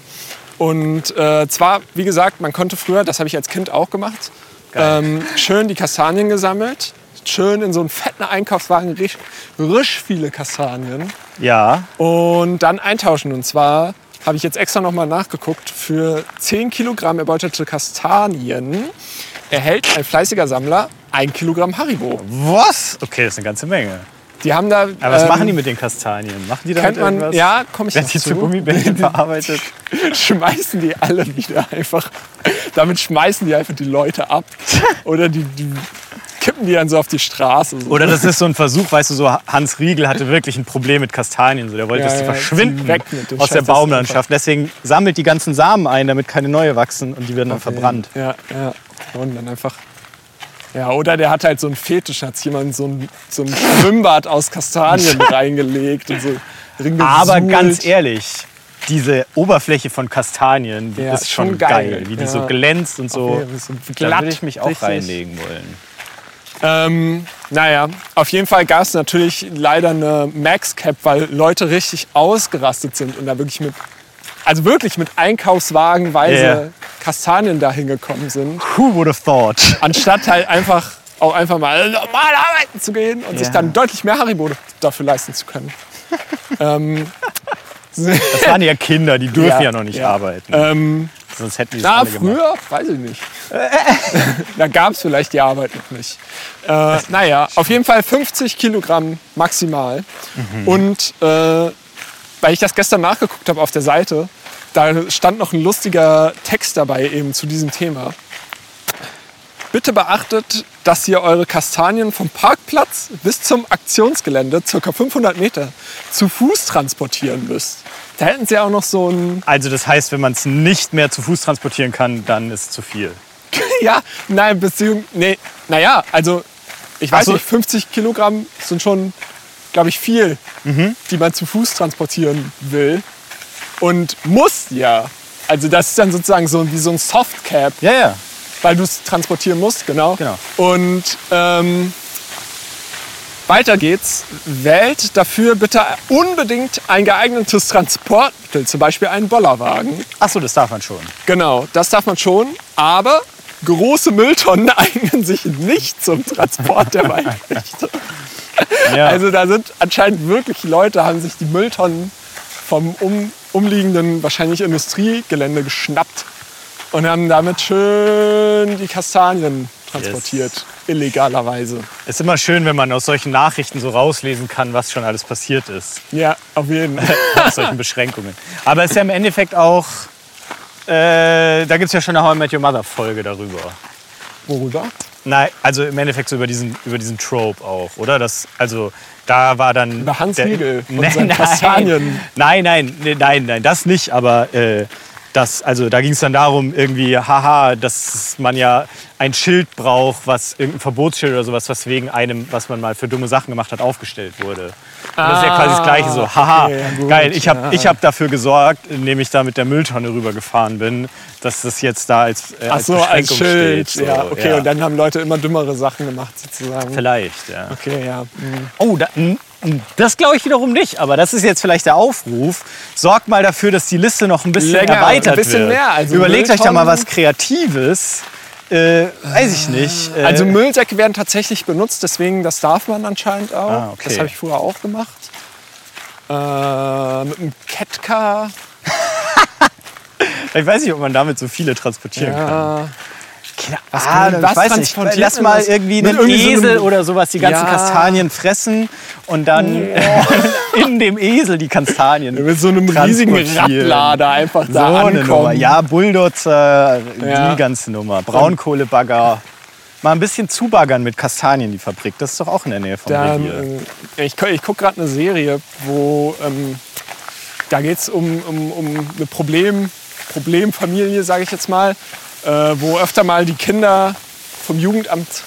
Und äh, zwar, wie gesagt, man konnte früher, das habe ich als Kind auch gemacht, ähm, schön die Kastanien gesammelt, schön in so einen fetten Einkaufswagen, risch, risch viele Kastanien Ja, und dann eintauschen. Und zwar habe ich jetzt extra nochmal nachgeguckt, für 10 Kilogramm erbeutete Kastanien erhält ein fleißiger Sammler ein Kilogramm Haribo. was? Okay, das ist eine ganze Menge. Die haben da. Aber was ähm, machen die mit den Kastanien? Machen die damit man, irgendwas? ja, komme ich Werden die zu zu. Gummibärchen (laughs) verarbeitet? schmeißen die alle wieder einfach. Damit schmeißen die einfach die Leute ab. (laughs) Oder die, die kippen die dann so auf die Straße. So. Oder das ist so ein Versuch, weißt du, so Hans Riegel hatte wirklich ein Problem mit Kastanien. So, der wollte, Ja, dass die ja, verschwinden weg mit aus der Baumlandschaft. Deswegen sammelt die ganzen Samen ein, damit keine neue wachsen und die werden dann verbrannt. Ja, ja. Und dann einfach. Ja, oder der hat halt so einen Fetisch, hat sich jemand so ein, so ein Schwimmbad aus Kastanien (laughs) reingelegt und so Aber ganz ehrlich, diese Oberfläche von Kastanien die Ja, ist schon schon geil. geil. Wie die Ja. so glänzt und so. Fall so da glatt, würde ich mich auch richtig. reinlegen wollen. Ähm, naja, auf jeden Fall gab es natürlich leider eine Max-Cap, weil Leute richtig ausgerastet sind und da wirklich mit, also wirklich mit Einkaufswagenweise Ja. Kastanien dahin gekommen sind, Who would have thought? anstatt halt einfach auch einfach mal normal arbeiten zu gehen und sich Ja. dann deutlich mehr Haribo dafür leisten zu können. (laughs) ähm, Das waren ja Kinder, die dürfen ja, Ja, noch nicht ja. arbeiten. ähm, Sonst hätten die Na, früher, weiß ich nicht. (laughs) da gab es vielleicht die Arbeit noch nicht. Äh, naja, auf jeden Fall 50 Kilogramm maximal. Mhm. Und äh, weil ich das gestern nachgeguckt habe auf der Seite, da stand noch ein lustiger Text dabei eben zu diesem Thema. Bitte beachtet, dass ihr eure Kastanien vom Parkplatz bis zum Aktionsgelände, ca. 500 Meter, zu Fuß transportieren müsst. Da hätten sie auch noch so ein Also das heißt, wenn man es nicht mehr zu Fuß transportieren kann, dann ist es zu viel. (laughs) ja, nein, Beziehung, nee, naja, also ich weiß so. nicht, 50 Kilogramm sind schon, glaube ich, viel, Mhm. die man zu Fuß transportieren will und muss ja. Also das ist dann sozusagen so wie so ein Softcap, Ja, ja. weil du es transportieren musst, genau. Genau. Und ähm, weiter geht's. Wählt dafür bitte unbedingt ein geeignetes Transportmittel, zum Beispiel einen Bollerwagen. Achso, das darf man schon. Genau, das darf man schon, aber große Mülltonnen (laughs) eignen sich nicht zum Transport der Weinflechte. (laughs) Ja. (laughs) Also da sind anscheinend wirklich Leute, haben sich die Mülltonnen vom um, umliegenden, wahrscheinlich Industriegelände geschnappt und haben damit schön die Kastanien transportiert, illegalerweise. Ist immer schön, wenn man aus solchen Nachrichten so rauslesen kann, was schon alles passiert ist. Ja, auf jeden Fall. (laughs) aus solchen Beschränkungen. Aber es ist ja im Endeffekt auch, äh, da gibt es ja schon eine How I Met Your Mother Folge darüber. Worüber? Nein, also im Endeffekt so über diesen, über diesen Trope auch, oder? Das, also da war dann... Über Hans der- Riegel (laughs) und nein, Kastanien. nein, nein, nein, nein, nein, das nicht, aber äh, das, also da ging es dann darum, irgendwie, haha, dass man ja ein Schild braucht, was irgendein Verbotsschild oder sowas, was wegen einem, was man mal für dumme Sachen gemacht hat, aufgestellt wurde. Und das ist ja quasi das Gleiche so, haha, Ah, okay, ja, gut, geil, ich habe ja. ich hab dafür gesorgt, indem ich da mit der Mülltonne rübergefahren bin, dass das jetzt da als, äh, Ach als so, als Schild. steht. So, ja, okay, und dann haben Leute immer dümmere Sachen gemacht, sozusagen. Vielleicht, ja. Okay, ja. Mhm. Oh, da, das glaube ich wiederum nicht. Aber das ist jetzt vielleicht der Aufruf. Sorgt mal dafür, dass die Liste noch ein bisschen Länger, erweitert ein bisschen wird. mehr. Also Überlegt euch da mal Mülltonnen- was Kreatives. Äh, weiß ich nicht. Äh, Also Müllsäcke werden tatsächlich benutzt, deswegen das darf man anscheinend auch. Ah, okay. Das habe ich früher auch gemacht. Äh, mit einem Catcar. (laughs) ich weiß nicht, ob man damit so viele transportieren kann. Ja. Was kann man- ich was weiß nicht. transportiert Lass mal das? irgendwie einen irgendwie so Esel oder sowas die ganzen Ja. Kastanien fressen und dann (laughs) in dem Esel die Kastanien Mit so einem riesigen. Radlader einfach So da eine Nummer. ankommen. Ja, Bulldozer, Ja. die ganze Nummer. Braunkohlebagger. Mal ein bisschen zubaggern mit Kastanien, die Fabrik. Das ist doch auch in der Nähe vom Dann, Revier. äh, ich ich gucke gerade eine Serie, wo ähm, da geht es um, um, um eine Problem, Problemfamilie, sage ich jetzt mal, äh, wo öfter mal die Kinder vom Jugendamt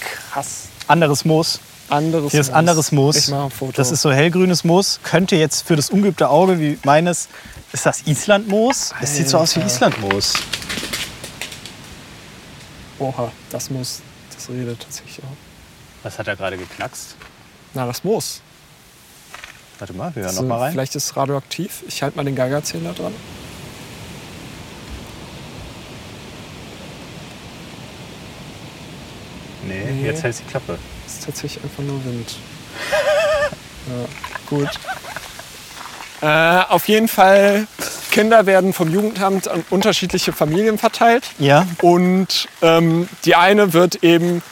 krass Anderes Moos. anderes Hier ist anderes Moos. Ich mache ein Foto. Das ist so hellgrünes Moos. Könnte jetzt für das ungeübte Auge wie meines. Ist das Islandmoos? Es sieht so aus wie. Islandmoos. Oha, das muss, das redet tatsächlich auch. Was hat er gerade geknackst? Na, das Moos. Warte mal, wir hören Also, noch mal rein. Vielleicht ist es radioaktiv. Ich halte mal den Geigerzähler dran. Nee, Nee. jetzt hält die Klappe. Das ist tatsächlich einfach nur Wind. (laughs) ja, gut. Äh, auf jeden Fall, Kinder werden vom Jugendamt an unterschiedliche Familien verteilt. Ja. Und ähm, die eine wird eben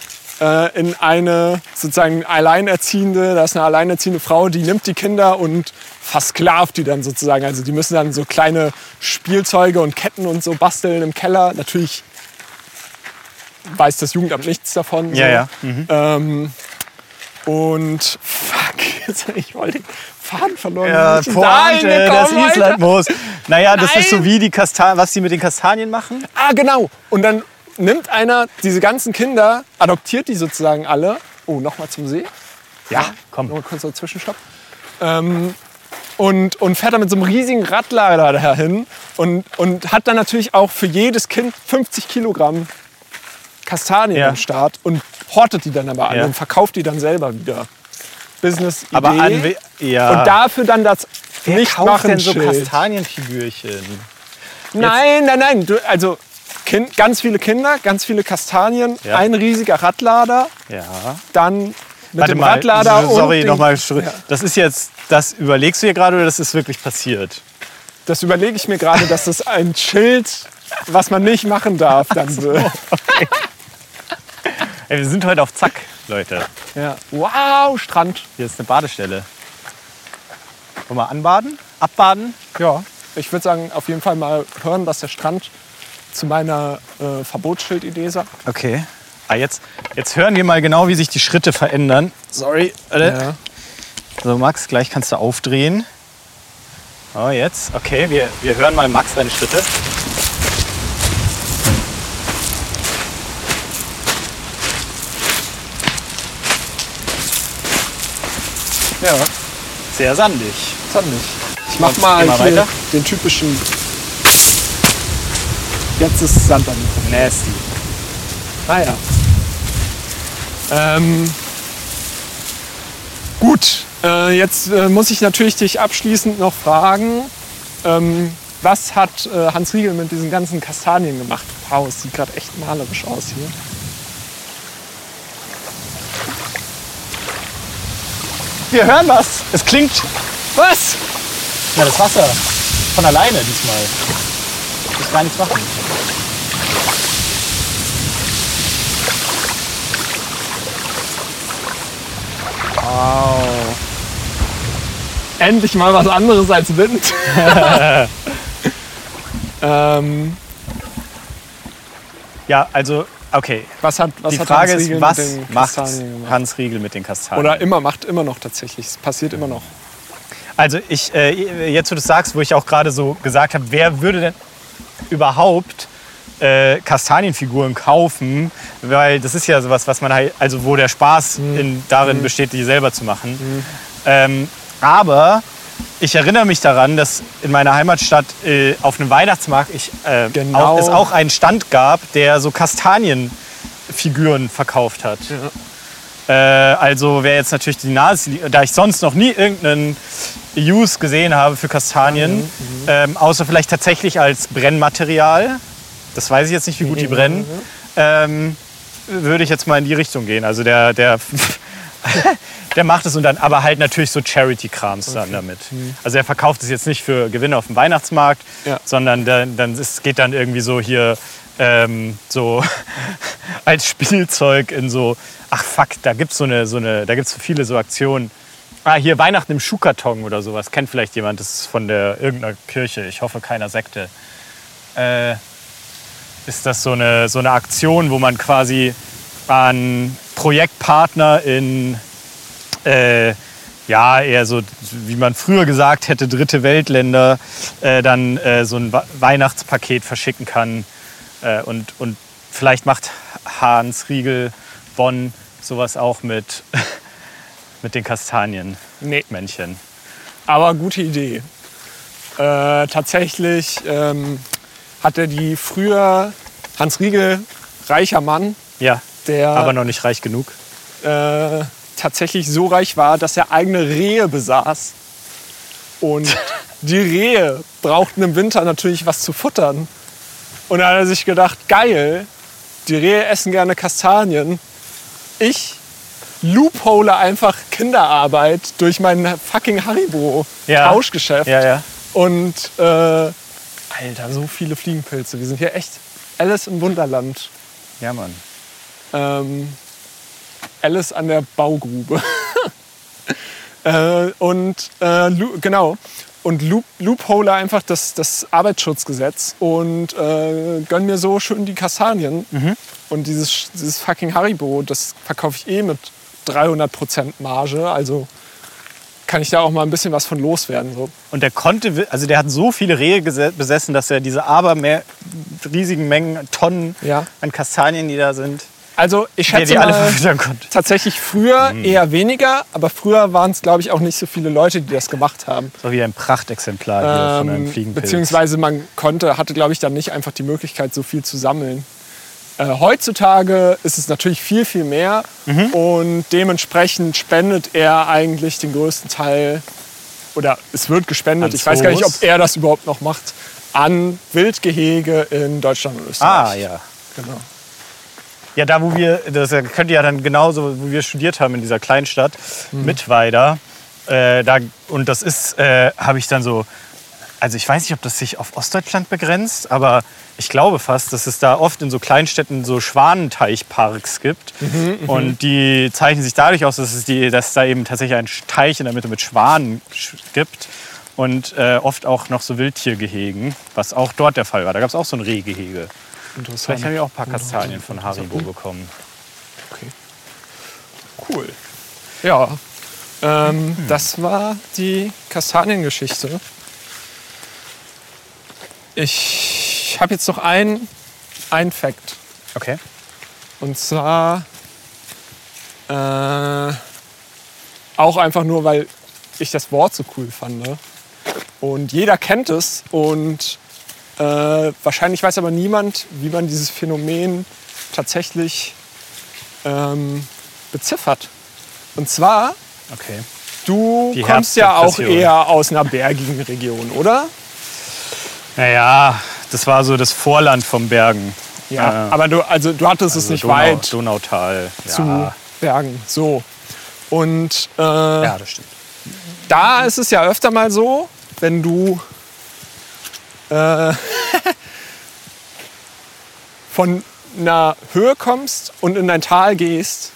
äh, in eine sozusagen alleinerziehende, da ist eine alleinerziehende Frau, die nimmt die Kinder und versklavt die dann sozusagen. Also die müssen dann so kleine Spielzeuge und Ketten und so basteln im Keller. Natürlich weiß das Jugendamt nichts davon. Ja, so. ja. Mhm. Ähm, und fuck, (laughs) ich wollte den Faden verloren. Ja, Pointe, das hingekommen, Alter? Islandmoos. Naja, das ist so Nein. wie die Kastanien, was die mit den Kastanien machen. Ah, genau. Und dann nimmt einer diese ganzen Kinder, adoptiert die sozusagen alle. Oh, nochmal zum See. Ja, komm. Nur kurz so Zwischenstopp. Ähm, und, und fährt dann mit so einem riesigen Radlader dahin und, und hat dann natürlich auch für jedes Kind 50 Kilogramm Kastanien Ja. am Start und hortet die dann aber alle Ja. und verkauft die dann selber wieder. Business Idee. Aber an, we- ja. Und dafür dann das Wer nicht kauft machen denn so Schild. Kastanienfigürchen? Nein, nein, nein. Du, also kind, ganz viele Kinder, ganz viele Kastanien, Ja. ein riesiger Radlader, Ja. dann mit Warte dem mal, Radlader sorry, und nochmal. ja, Das ist jetzt, das überlegst du dir gerade oder das ist wirklich passiert? Das überlege ich mir gerade, dass das ein Schild, was man nicht machen darf, dann (laughs) wird. Ey, wir sind heute auf Zack, Leute. Ja. Wow, Strand. Hier ist eine Badestelle. Wollen wir anbaden? Abbaden? Ja. Ich würde sagen, auf jeden Fall mal hören, was der Strand zu meiner äh, Verbotsschild-Idee sagt. Okay. Ah, jetzt, jetzt hören wir mal genau, wie sich die Schritte verändern. Sorry. Ja. So, Max, gleich kannst du aufdrehen. Oh, jetzt. Okay, wir, wir hören mal Max seine Schritte. Ja, Sehr sandig. sandig. Ich mach mal, hier weiter. den typischen. Jetzt ist Sand an mir. Nasty. Ah ja. Ähm, gut, äh, jetzt äh, muss ich natürlich dich abschließend noch fragen, ähm, was hat äh, Hans Riegel mit diesen ganzen Kastanien gemacht? Wow, es sieht gerade echt malerisch aus hier. Wir hören was. Es klingt. Was? Ja, das Wasser. Von alleine diesmal. Ich muss gar nichts machen. Wow. Endlich mal was anderes als Wind. (laughs) (laughs) ähm, Ja, also, okay. was hat, was Die Frage ist, was macht? Hans Riegel mit den Kastanien? Oder immer macht immer noch tatsächlich. Es passiert immer noch. Also ich, äh, jetzt wo du es sagst, wo ich auch gerade so gesagt habe, wer würde denn überhaupt äh, Kastanienfiguren kaufen? Weil das ist ja sowas, was man halt, also wo der Spaß in, darin besteht, die selber zu machen. Ähm, aber ich erinnere mich daran, dass in meiner Heimatstadt äh, auf einem Weihnachtsmarkt ich, äh, Genau. auch, es auch einen Stand gab, der so Kastanienfiguren verkauft hat. Äh, also wäre jetzt natürlich die Nase, da ich sonst noch nie irgendeinen Use gesehen habe für Kastanien, ähm, außer vielleicht tatsächlich als Brennmaterial. Das weiß ich jetzt nicht, wie gut die brennen. Ähm, würde ich jetzt mal in die Richtung gehen. Also der, der, (laughs) der macht es und dann, aber halt natürlich so Charity-Krams dann damit. Also er verkauft es jetzt nicht für Gewinne auf dem Weihnachtsmarkt, Ja. sondern dann, dann es geht dann irgendwie so hier ähm, so (laughs) als Spielzeug in so, ach fuck, da gibt's so eine, so eine, da gibt's so viele so Aktionen. Ah, hier Weihnachten im Schuhkarton oder sowas. Kennt vielleicht jemand, das ist von der irgendeiner Kirche. Ich hoffe keiner Sekte. Äh, ist das so eine, so eine Aktion, wo man quasi an Projektpartner in äh, ja, eher so, wie man früher gesagt hätte, dritte Weltländer, äh, dann äh, so ein Weihnachtspaket verschicken kann. Äh, und, und vielleicht macht Hans Riegel Bonn sowas auch mit, (laughs) mit den Kastanienmännchen. Nee, aber gute Idee. Äh, tatsächlich ähm, hatte die früher Hans Riegel, reicher Mann, Ja, der aber noch nicht reich genug. äh, tatsächlich so reich war, dass er eigene Rehe besaß. Und (laughs) die Rehe brauchten im Winter natürlich was zu futtern. Und da hat er sich gedacht, geil, die Rehe essen gerne Kastanien. Ich loophole einfach Kinderarbeit durch mein fucking Haribo-Tauschgeschäft. Ja, ja. Und äh, Alter, so viele Fliegenpilze. Wir sind hier echt Alice im Wunderland. Ja, Mann. Ähm, Alice an der Baugrube. (laughs) äh, und äh, genau. Und Loop, Loophole einfach das, das Arbeitsschutzgesetz und äh, gönn mir so schön die Kastanien. Und dieses, dieses fucking Haribo, das verkaufe ich eh mit 300% Marge. Also kann ich da auch mal ein bisschen was von loswerden. So. Und der konnte, also der hat so viele Rehe besessen, dass er diese aber mehr riesigen Mengen, Tonnen Ja. an Kastanien, die da sind, Also ich schätze mal, (laughs) konnte. tatsächlich früher eher weniger, aber früher waren es, glaube ich, auch nicht so viele Leute, die das gemacht haben. So wie ein Prachtexemplar hier von einem Ähm, Fliegenpilz. beziehungsweise man konnte, hatte, glaube ich, dann nicht einfach die Möglichkeit, so viel zu sammeln. Äh, heutzutage ist es natürlich viel, viel mehr Mhm. und dementsprechend spendet er eigentlich den größten Teil, oder es wird gespendet, An ich weiß gar nicht, ob er das überhaupt noch macht, an Wildgehege in Deutschland und Österreich. ah, ja. Genau. Ja, da wo wir, das könnte ja dann genauso, wo wir studiert haben in dieser Kleinstadt, Mhm. Mittweida. Äh, da, und das ist, äh, habe ich dann so, also ich weiß nicht, ob das sich auf Ostdeutschland begrenzt, aber ich glaube fast, dass es da oft in so Kleinstädten so Schwanenteichparks gibt. Mhm, und die zeichnen sich dadurch aus, dass es, die, dass es da eben tatsächlich einen Teich in der Mitte mit Schwanen sch- gibt. Und äh, oft auch noch so Wildtiergehegen, was auch dort der Fall war. Da gab es auch so ein Rehgehege. Interessant. Vielleicht habe ich auch ein paar Kastanien von Haribo bekommen. Okay. Cool. Ja, ähm, das war die Kastaniengeschichte. Ich habe jetzt noch ein, ein Fact. Okay. Und zwar äh, auch einfach nur, weil ich das Wort so cool fand. ne? Und jeder kennt es und äh, wahrscheinlich weiß aber niemand, wie man dieses Phänomen tatsächlich ähm, beziffert. Und zwar, Okay. du Die kommst ja auch eher aus einer bergigen Region, oder? Naja, das war so das Vorland vom Bergen. Ja. Äh, Aber du, also, du hattest es also nicht Donau, weit Donautal. zu Ja. Bergen. So. Und äh, Ja, das stimmt. da ist es ja öfter mal so, wenn du äh, (laughs) von einer Höhe kommst und in ein Tal gehst,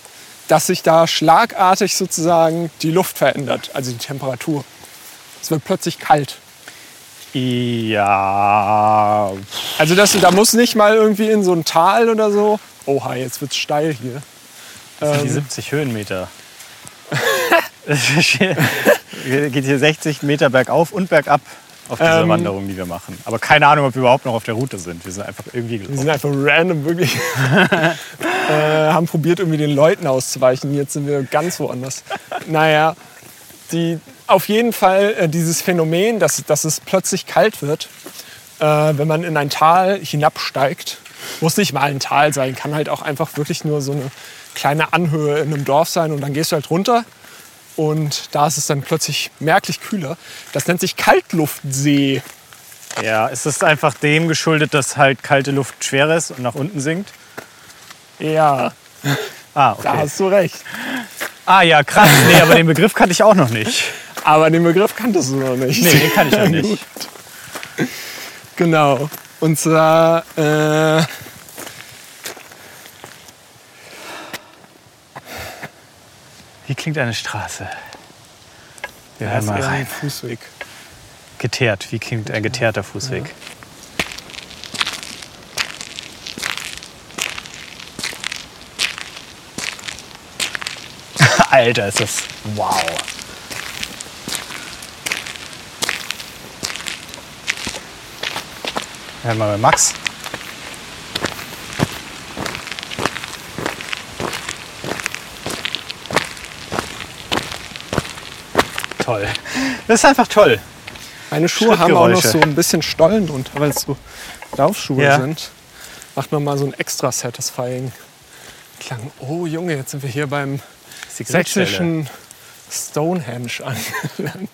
dass sich da schlagartig sozusagen die Luft verändert, also die Temperatur. Es wird plötzlich kalt. Ja. Also das, da muss nicht mal irgendwie in so ein Tal oder so. Oha, jetzt wird's steil hier. Das sind die Ähm. 70 Höhenmeter. (laughs) Geht hier 60 Meter bergauf und bergab auf dieser Ähm. Wanderung, die wir machen. Aber keine Ahnung, ob wir überhaupt noch auf der Route sind. Wir sind einfach irgendwie Wir gelaufen. sind einfach random wirklich. (laughs) äh, haben probiert, irgendwie den Leuten auszuweichen. Jetzt sind wir ganz woanders. Naja, die, auf jeden Fall äh, dieses Phänomen, dass, dass es plötzlich kalt wird, äh, wenn man in ein Tal hinabsteigt. Muss nicht mal ein Tal sein, kann halt auch einfach wirklich nur so eine kleine Anhöhe in einem Dorf sein und dann gehst du halt runter und da ist es dann plötzlich merklich kühler. Das nennt sich Kaltluftsee. Ja, ist es einfach dem geschuldet, dass halt kalte Luft schwerer ist und nach unten sinkt? Ja, Ah, da okay. hast du recht. Ah ja, krass. Nee, aber den Begriff kannte ich auch noch nicht. Aber den Begriff kanntest du noch nicht. Nee, den kann ich noch (laughs) nicht. Genau. Und zwar, äh, Wie klingt eine Straße? Wir hören mal rein. Fußweg. Geteert. Wie klingt ein geteerter Fußweg? (laughs) Alter, ist das. Wow. Hören wir mal bei Max. Toll. Das ist einfach toll. Meine Schuhe haben auch noch so ein bisschen Stollen drunter, weil es so Laufschuhe Ja. sind. Macht man mal so ein extra satisfying Klang. Oh Junge, jetzt sind wir hier beim sächsischen Stonehenge angelangt.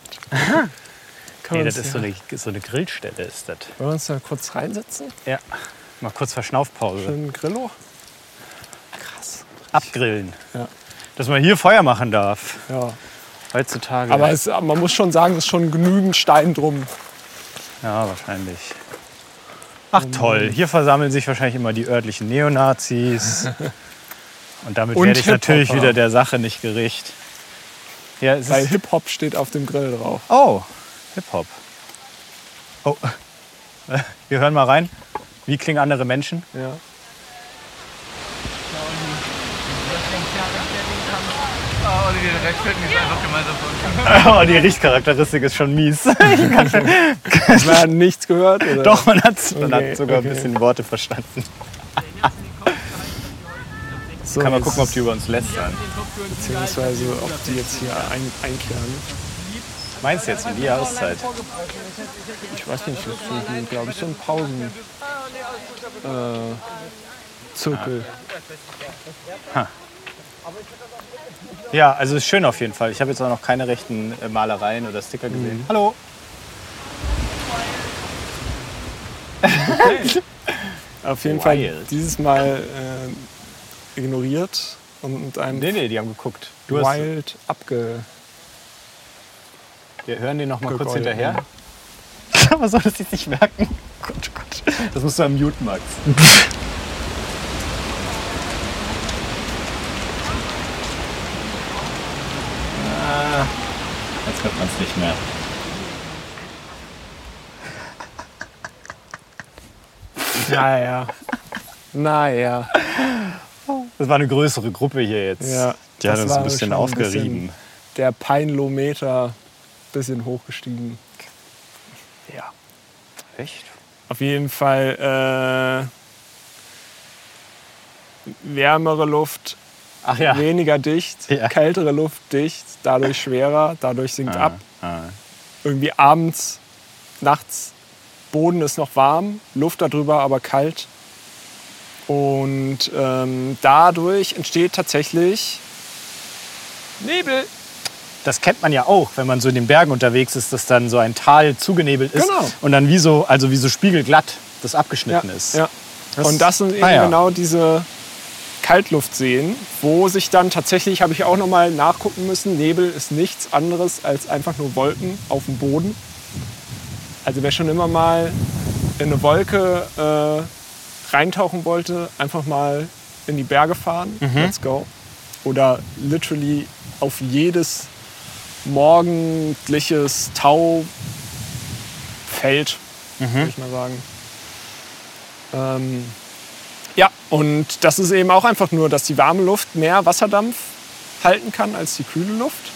Kann Nee, das ist so eine, so eine Grillstelle. Ist das. Wollen wir uns da kurz reinsetzen? Ja. Mal kurz Verschnaufpause. Schön Grillo. Krass. Abgrillen. Ja. Dass man hier Feuer machen darf. Ja. Heutzutage. Aber es, man muss schon sagen, es ist schon genügend Stein drum. ja, wahrscheinlich. Ach toll, hier versammeln sich wahrscheinlich immer die örtlichen Neonazis. (laughs) Und damit Und werde ich natürlich wieder der Sache nicht gerecht. Ja, Weil Hip-Hop steht auf dem Grill drauf. oh, Hip-Hop. Oh, (laughs) wir hören mal rein. Wie klingen andere Menschen? Ja. (laughs) Oh, die Richtcharakteristik ist schon mies. (laughs) Man hat nichts gehört? Oder? Doch, man hat, man Okay, hat sogar okay. ein bisschen Worte verstanden. So, Kann man gucken, ob die über uns lästern. Beziehungsweise ob die jetzt hier ein, einkehren. Meinst du jetzt um die Jahreszeit? Ich weiß nicht, das ist, glaube ich, so ein Pausen. Äh, Zirkel. Ja, also ist schön auf jeden Fall. Ich habe jetzt auch noch keine rechten äh, Malereien oder Sticker gesehen. Hallo. (laughs) Auf jeden Fall Wild. dieses Mal äh, ignoriert und mit einem Nee, nee, die haben geguckt. Du hast, Wild abge. wir hören den noch mal kurz hinterher. (laughs) Aber soll das jetzt nicht merken? (laughs) Gott, oh Gott. Das musst du am Mute, Max. Ah, Jetzt hört man es nicht mehr. Naja. naja. Das war eine größere Gruppe hier jetzt. Ja, Die hat uns ein bisschen ein aufgerieben. Der Peinlometer bisschen hochgestiegen. Ja. Echt? Auf jeden Fall äh, wärmere Luft, Ach ja. weniger dicht, Ja. kältere Luft dicht, dadurch schwerer, dadurch sinkt ab. Ah. Irgendwie abends, nachts, Boden ist noch warm, Luft darüber aber kalt. Und ähm, dadurch entsteht tatsächlich Nebel. Das kennt man ja auch, wenn man so in den Bergen unterwegs ist, dass dann so ein Tal zugenebelt ist Genau. und dann wie so, also wie so spiegelglatt das abgeschnitten ist. Ja. Das- und das sind eben Ah, ja. genau diese Kaltluftseen, wo sich dann tatsächlich, habe ich auch noch mal nachgucken müssen, Nebel ist nichts anderes als einfach nur Wolken auf dem Boden. Also wer schon immer mal in eine Wolke äh, reintauchen wollte, einfach mal in die Berge fahren. Let's go. Oder literally auf jedes morgendliches Taufeld, würde ich mal sagen. Ähm, ja, und das ist eben auch einfach nur, dass die warme Luft mehr Wasserdampf halten kann als die kühle Luft.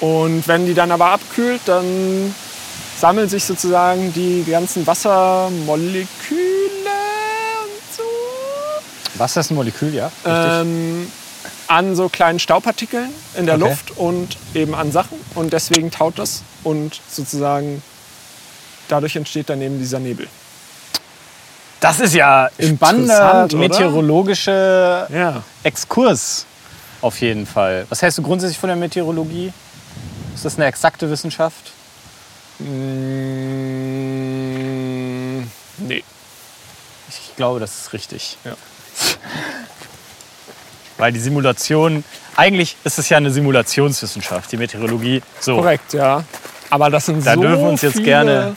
Und wenn die dann aber abkühlt, dann sammeln sich sozusagen die ganzen Wassermoleküle und so Wasser ist ein Molekül, ja? ähm, an so kleinen Staubpartikeln in der Okay. Luft und eben an Sachen. Und deswegen taut das und sozusagen dadurch entsteht dann eben dieser Nebel. Das ist ja spannender Interessant, oder? meteorologischer Ja. Exkurs auf jeden Fall. Was hältst du grundsätzlich von der Meteorologie? Ist das eine exakte Wissenschaft? Mm, nee. Ich glaube, das ist richtig. Ja. (laughs) Weil die Simulation, eigentlich ist es ja eine Simulationswissenschaft, die Meteorologie. So. Korrekt, ja. Aber das sind Da so dürfen wir uns jetzt viele gerne-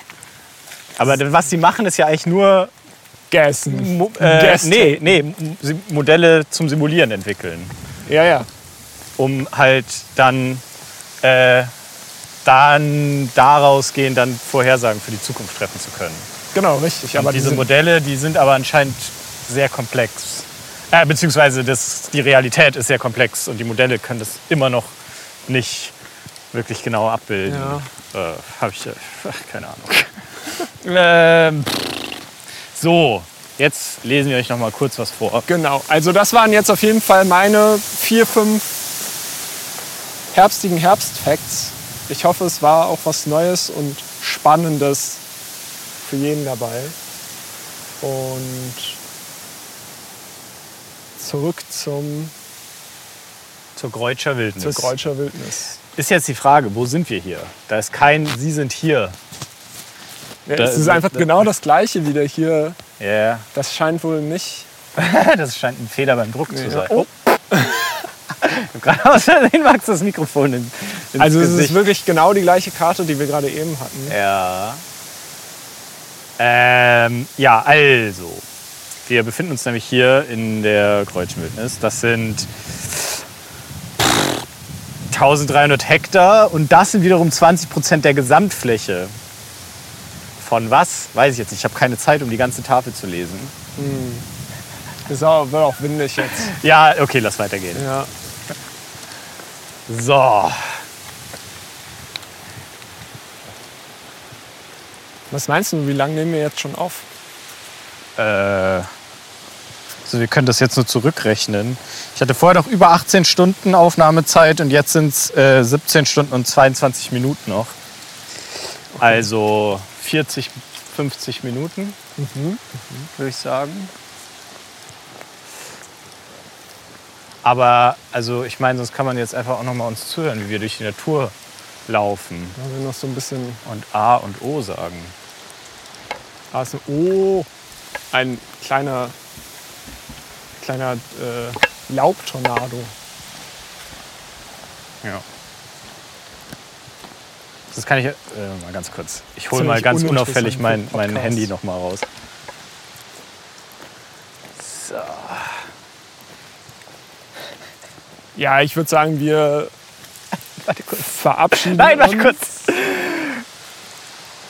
Aber was sie machen, ist ja eigentlich nur Gässen. Mo äh, nee, nee, Modelle zum Simulieren entwickeln. Ja, ja. um halt dann, äh, dann daraus gehen, dann Vorhersagen für die Zukunft treffen zu können. Genau, richtig. Aber Aber diese diese Modelle, die sind aber anscheinend sehr komplex. Äh, beziehungsweise das, die Realität ist sehr komplex und die Modelle können das immer noch nicht wirklich genau abbilden. Ja. Äh, Habe ich, äh, ach, (laughs) keine Ahnung. (laughs) ähm, so, jetzt lesen wir euch noch mal kurz was vor. Genau, also das waren jetzt auf jeden Fall meine vier, fünf herbstigen Herbstfacts. Ich hoffe, es war auch was Neues und Spannendes für jeden dabei. Und zurück zum, Zur Greutscher Wildnis. zur Greutscher Wildnis. Ist jetzt die Frage, wo sind wir hier? Da ist kein Sie sind hier. Ja, Da- es ist einfach da- genau das Gleiche wieder hier. Ja, Das scheint wohl nicht. (laughs) das scheint ein Fehler beim Druck zu Ja. sein. Oh. Gerade aus Versehen Max das Mikrofon in, ins Also es Gesicht. ist wirklich genau die gleiche Karte, die wir gerade eben hatten. Ja. Ähm, ja, also. Wir befinden uns nämlich hier in der Kreuzschmildnis. Das sind 1300 Hektar und das sind wiederum 20 Prozent der Gesamtfläche. Von was? Weiß ich jetzt nicht. Ich habe keine Zeit, um die ganze Tafel zu lesen. Ist auch, wird auch windig jetzt. Ja, okay, lass weitergehen. Ja. So. Was meinst du, wie lange nehmen wir jetzt schon auf? Äh, also wir können das jetzt nur zurückrechnen. Ich hatte vorher noch über 18 Stunden Aufnahmezeit und jetzt sind es äh, 17 Stunden und 22 Minuten noch. Also 40, 50 Minuten, würde ich sagen. Aber also ich meine, sonst kann man jetzt einfach auch noch mal uns zuhören, wie wir durch die Natur laufen haben wir noch so ein bisschen. und A und O sagen. Ah, ist ein, oh, ein kleiner, kleiner äh, Laubtornado. Ja. Das kann ich äh, mal ganz kurz. Ich hole mal ganz unauffällig mein, mein Podcast. Handy noch mal raus. So. Ja, ich würde sagen, wir (laughs) Warte kurz. verabschieden Nein, warte uns kurz.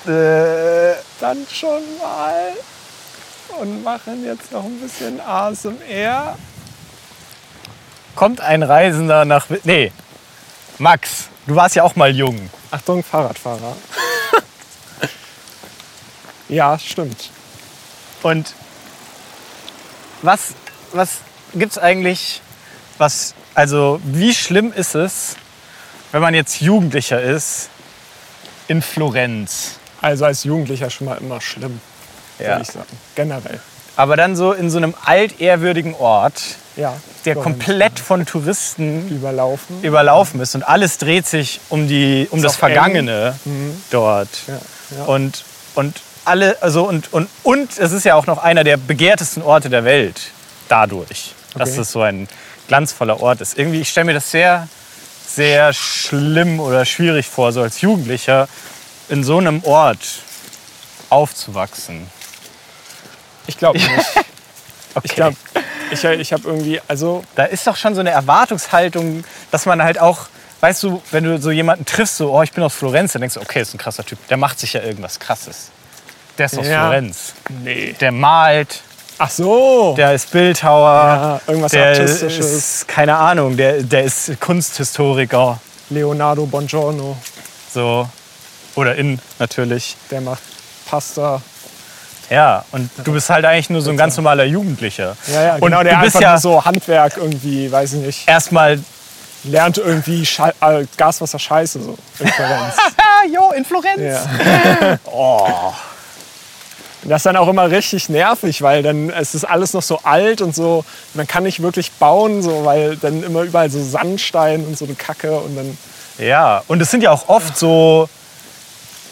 Äh, dann schon mal und machen jetzt noch ein bisschen ASMR. kommt ein Reisender nach. Nee, Max, du warst ja auch mal jung. Achtung, Fahrradfahrer. (laughs) ja, stimmt. Und was, was gibt es eigentlich, was, also wie schlimm ist es, wenn man jetzt Jugendlicher ist in Florenz? Also als Jugendlicher schon mal immer schlimm, Ja. würde ich sagen. Generell. Aber dann so in so einem altehrwürdigen Ort, Ja. der komplett von Touristen überlaufen. überlaufen ist und alles dreht sich um, die, um Ist das. Vergangene dort. Ja, ja. Und, und alle, also und, und, und es ist ja auch noch einer der begehrtesten Orte der Welt dadurch. dass Okay. das so ein glanzvoller Ort ist. Irgendwie, ich stelle mir das sehr, sehr schlimm oder schwierig vor, so als Jugendlicher in so einem Ort aufzuwachsen. Ich glaube nicht. (laughs) Okay. Ich glaube, ich, ich habe irgendwie, also Da ist doch schon so eine Erwartungshaltung, dass man halt auch, weißt du, wenn du so jemanden triffst, so, oh, ich bin aus Florenz, dann denkst du, okay, ist ein krasser Typ. Der macht sich ja irgendwas Krasses. Der ist aus Ja. Florenz. nee. Der malt, Ach so. der ist Bildhauer, Ja, irgendwas der Artistisches. ist, keine Ahnung, der, der ist Kunsthistoriker. Leonardo Bongiorno, So. Oder in natürlich. der macht Pasta. Ja, und du bist halt eigentlich nur so ein ganz normaler Jugendlicher. Ja, ja, und genau, der du bist einfach ja so Handwerk irgendwie, weiß ich nicht. erstmal, Lernt irgendwie Schei äh, Gaswasser scheiße so in Florenz. (laughs) jo, in Florenz. ja. (laughs) Oh. Und Das ist dann auch immer richtig nervig, weil dann es ist alles noch so alt und so. Man kann nicht wirklich bauen, so, weil dann immer überall so Sandstein und so eine Kacke und dann. Ja, und es sind ja auch oft so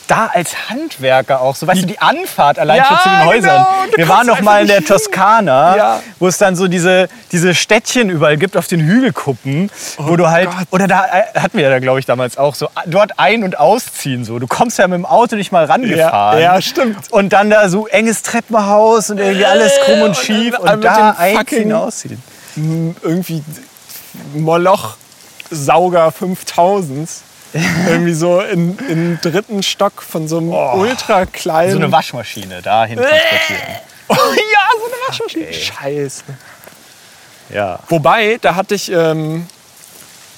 da als Handwerker auch, so weißt du, die Anfahrt allein Ja, schon zu den genau, Häusern. du Wir waren noch mal in der. Toskana, Ja. wo es dann so diese, diese Städtchen überall gibt auf den Hügelkuppen, wo du halt, Oh Gott. oder da äh, hatten wir ja da glaube ich damals auch so, dort ein- und ausziehen so. Du kommst ja mit dem Auto nicht mal rangefahren. Ja, ja, stimmt. Und dann da so enges Treppenhaus und irgendwie alles krumm und und schief und, mit da einziehen, ausziehen. Irgendwie Moloch-Sauger 5000. (laughs) irgendwie so im, im dritten Stock von so einem ultra kleinen. So eine Waschmaschine dahin transportieren. (laughs) Oh ja, so eine Waschmaschine. Scheiße. Ja. Wobei, da hatte ich, ähm,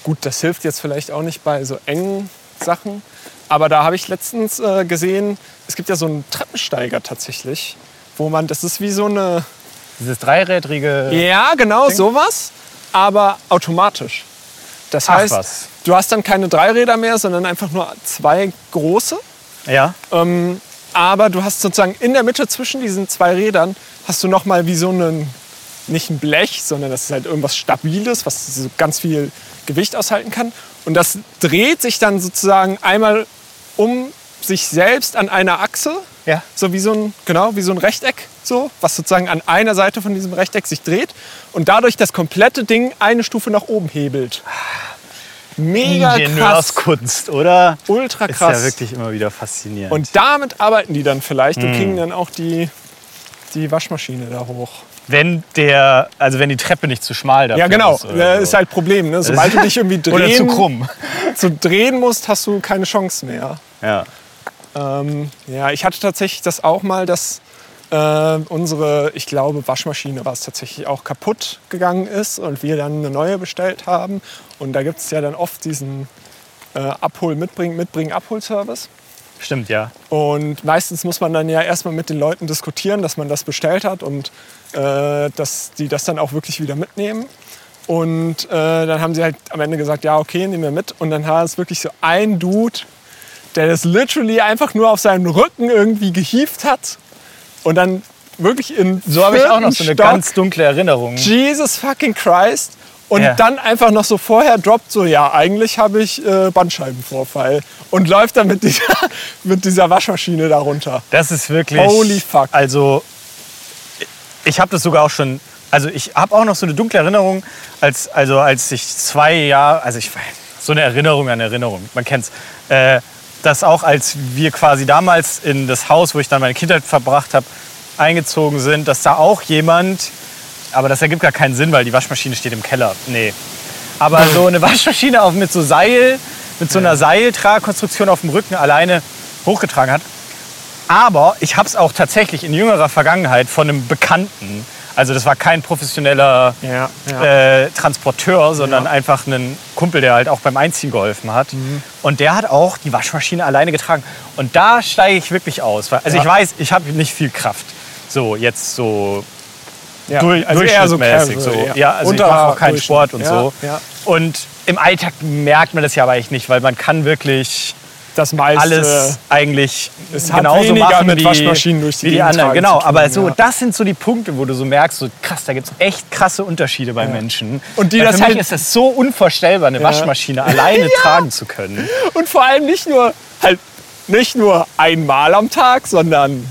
gut, das hilft jetzt vielleicht auch nicht bei so engen Sachen, aber da habe ich letztens äh, gesehen, es gibt ja so einen Treppensteiger tatsächlich, wo man, das ist wie so eine, Dieses dreirädrige. ja genau, sowas, aber automatisch. Das Ach, heißt, was. Du hast dann keine drei Räder mehr, sondern einfach nur zwei große. Ja. Ähm, aber du hast sozusagen in der Mitte zwischen diesen zwei Rädern hast du noch mal wie so einen nicht ein Blech, sondern das ist halt irgendwas Stabiles, was so ganz viel Gewicht aushalten kann. Und das dreht sich dann sozusagen einmal um sich selbst an einer Achse, Ja. so wie so ein genau wie so ein Rechteck, so was sozusagen an einer Seite von diesem Rechteck sich dreht und dadurch das komplette Ding eine Stufe nach oben hebelt. Mega krass, Ingenieurskunst, oder? ultra Ist krass. ja wirklich immer wieder faszinierend. Und damit arbeiten die dann vielleicht Hm. und kriegen dann auch die, die Waschmaschine da hoch. wenn der, also wenn die Treppe nicht zu schmal dafür Ja, genau. ist. Das ist halt Problem. Ne? Sobald du dich (laughs) irgendwie oder zu drehen, krumm. (laughs) zu drehen musst, hast du keine Chance mehr. Ja. Ähm, ja, ich hatte tatsächlich das auch mal, dass äh, unsere, ich glaube, Waschmaschine war es tatsächlich auch kaputt gegangen ist und wir dann eine neue bestellt haben. Und da gibt es ja dann oft diesen äh, Abhol, Mitbringen, Mitbringen, Abholservice. Stimmt, ja. Und meistens muss man dann ja erstmal mit den Leuten diskutieren, dass man das bestellt hat und äh, dass die das dann auch wirklich wieder mitnehmen. Und äh, dann haben sie halt am Ende gesagt, ja, okay, nehmen wir mit. Und dann war es wirklich so ein Dude, der das literally einfach nur auf seinen Rücken irgendwie gehievt hat. Und dann wirklich in So habe ich auch noch so eine Stock, ganz dunkle Erinnerung. Jesus fucking Christ. Und Ja. dann einfach noch so vorher droppt so, ja, eigentlich habe ich äh, Bandscheibenvorfall. Und (laughs) läuft dann mit dieser, mit dieser Waschmaschine da runter. Das ist wirklich. Holy fuck. Also, ich habe das sogar auch schon. Also, ich habe auch noch so eine dunkle Erinnerung, als, also als ich zwei Jahre. Also, ich so eine Erinnerung an Erinnerung, man kennt's. Äh, dass auch als wir quasi damals in das Haus, wo ich dann meine Kindheit verbracht habe, eingezogen sind, dass da auch jemand. Aber das ergibt gar keinen Sinn, weil die Waschmaschine steht im Keller. Nee. Aber so eine Waschmaschine auch mit so Seil, mit so einer Seiltragkonstruktion auf dem Rücken alleine hochgetragen hat. Aber ich habe es auch tatsächlich in jüngerer Vergangenheit von einem Bekannten, also das war kein professioneller Ja, ja. äh, Transporteur, sondern einfach ein Kumpel, der halt auch beim Einziehen geholfen hat. Mhm. Und der hat auch die Waschmaschine alleine getragen. Und da steige ich wirklich aus. Also Ja. ich weiß, ich habe nicht viel Kraft. So jetzt so ja. durch, Also so durchschnittsmäßig. So, casual, ja. also ich Unter- mache auch keinen. Sport und Ja, so. Ja. Und im Alltag merkt man das ja aber echt nicht, weil man kann wirklich Das meiste. alles eigentlich es genauso machen mit wie, Waschmaschinen durch die wie die anderen. Genau, tun, aber so ja. das sind so die Punkte, wo du so merkst, so krass, da gibt es echt krasse Unterschiede bei Menschen. Und die Weil das für mich halt- ist es so unvorstellbar, eine Waschmaschine alleine (laughs) tragen zu können. Und vor allem nicht nur, halt, nicht nur einmal am Tag, sondern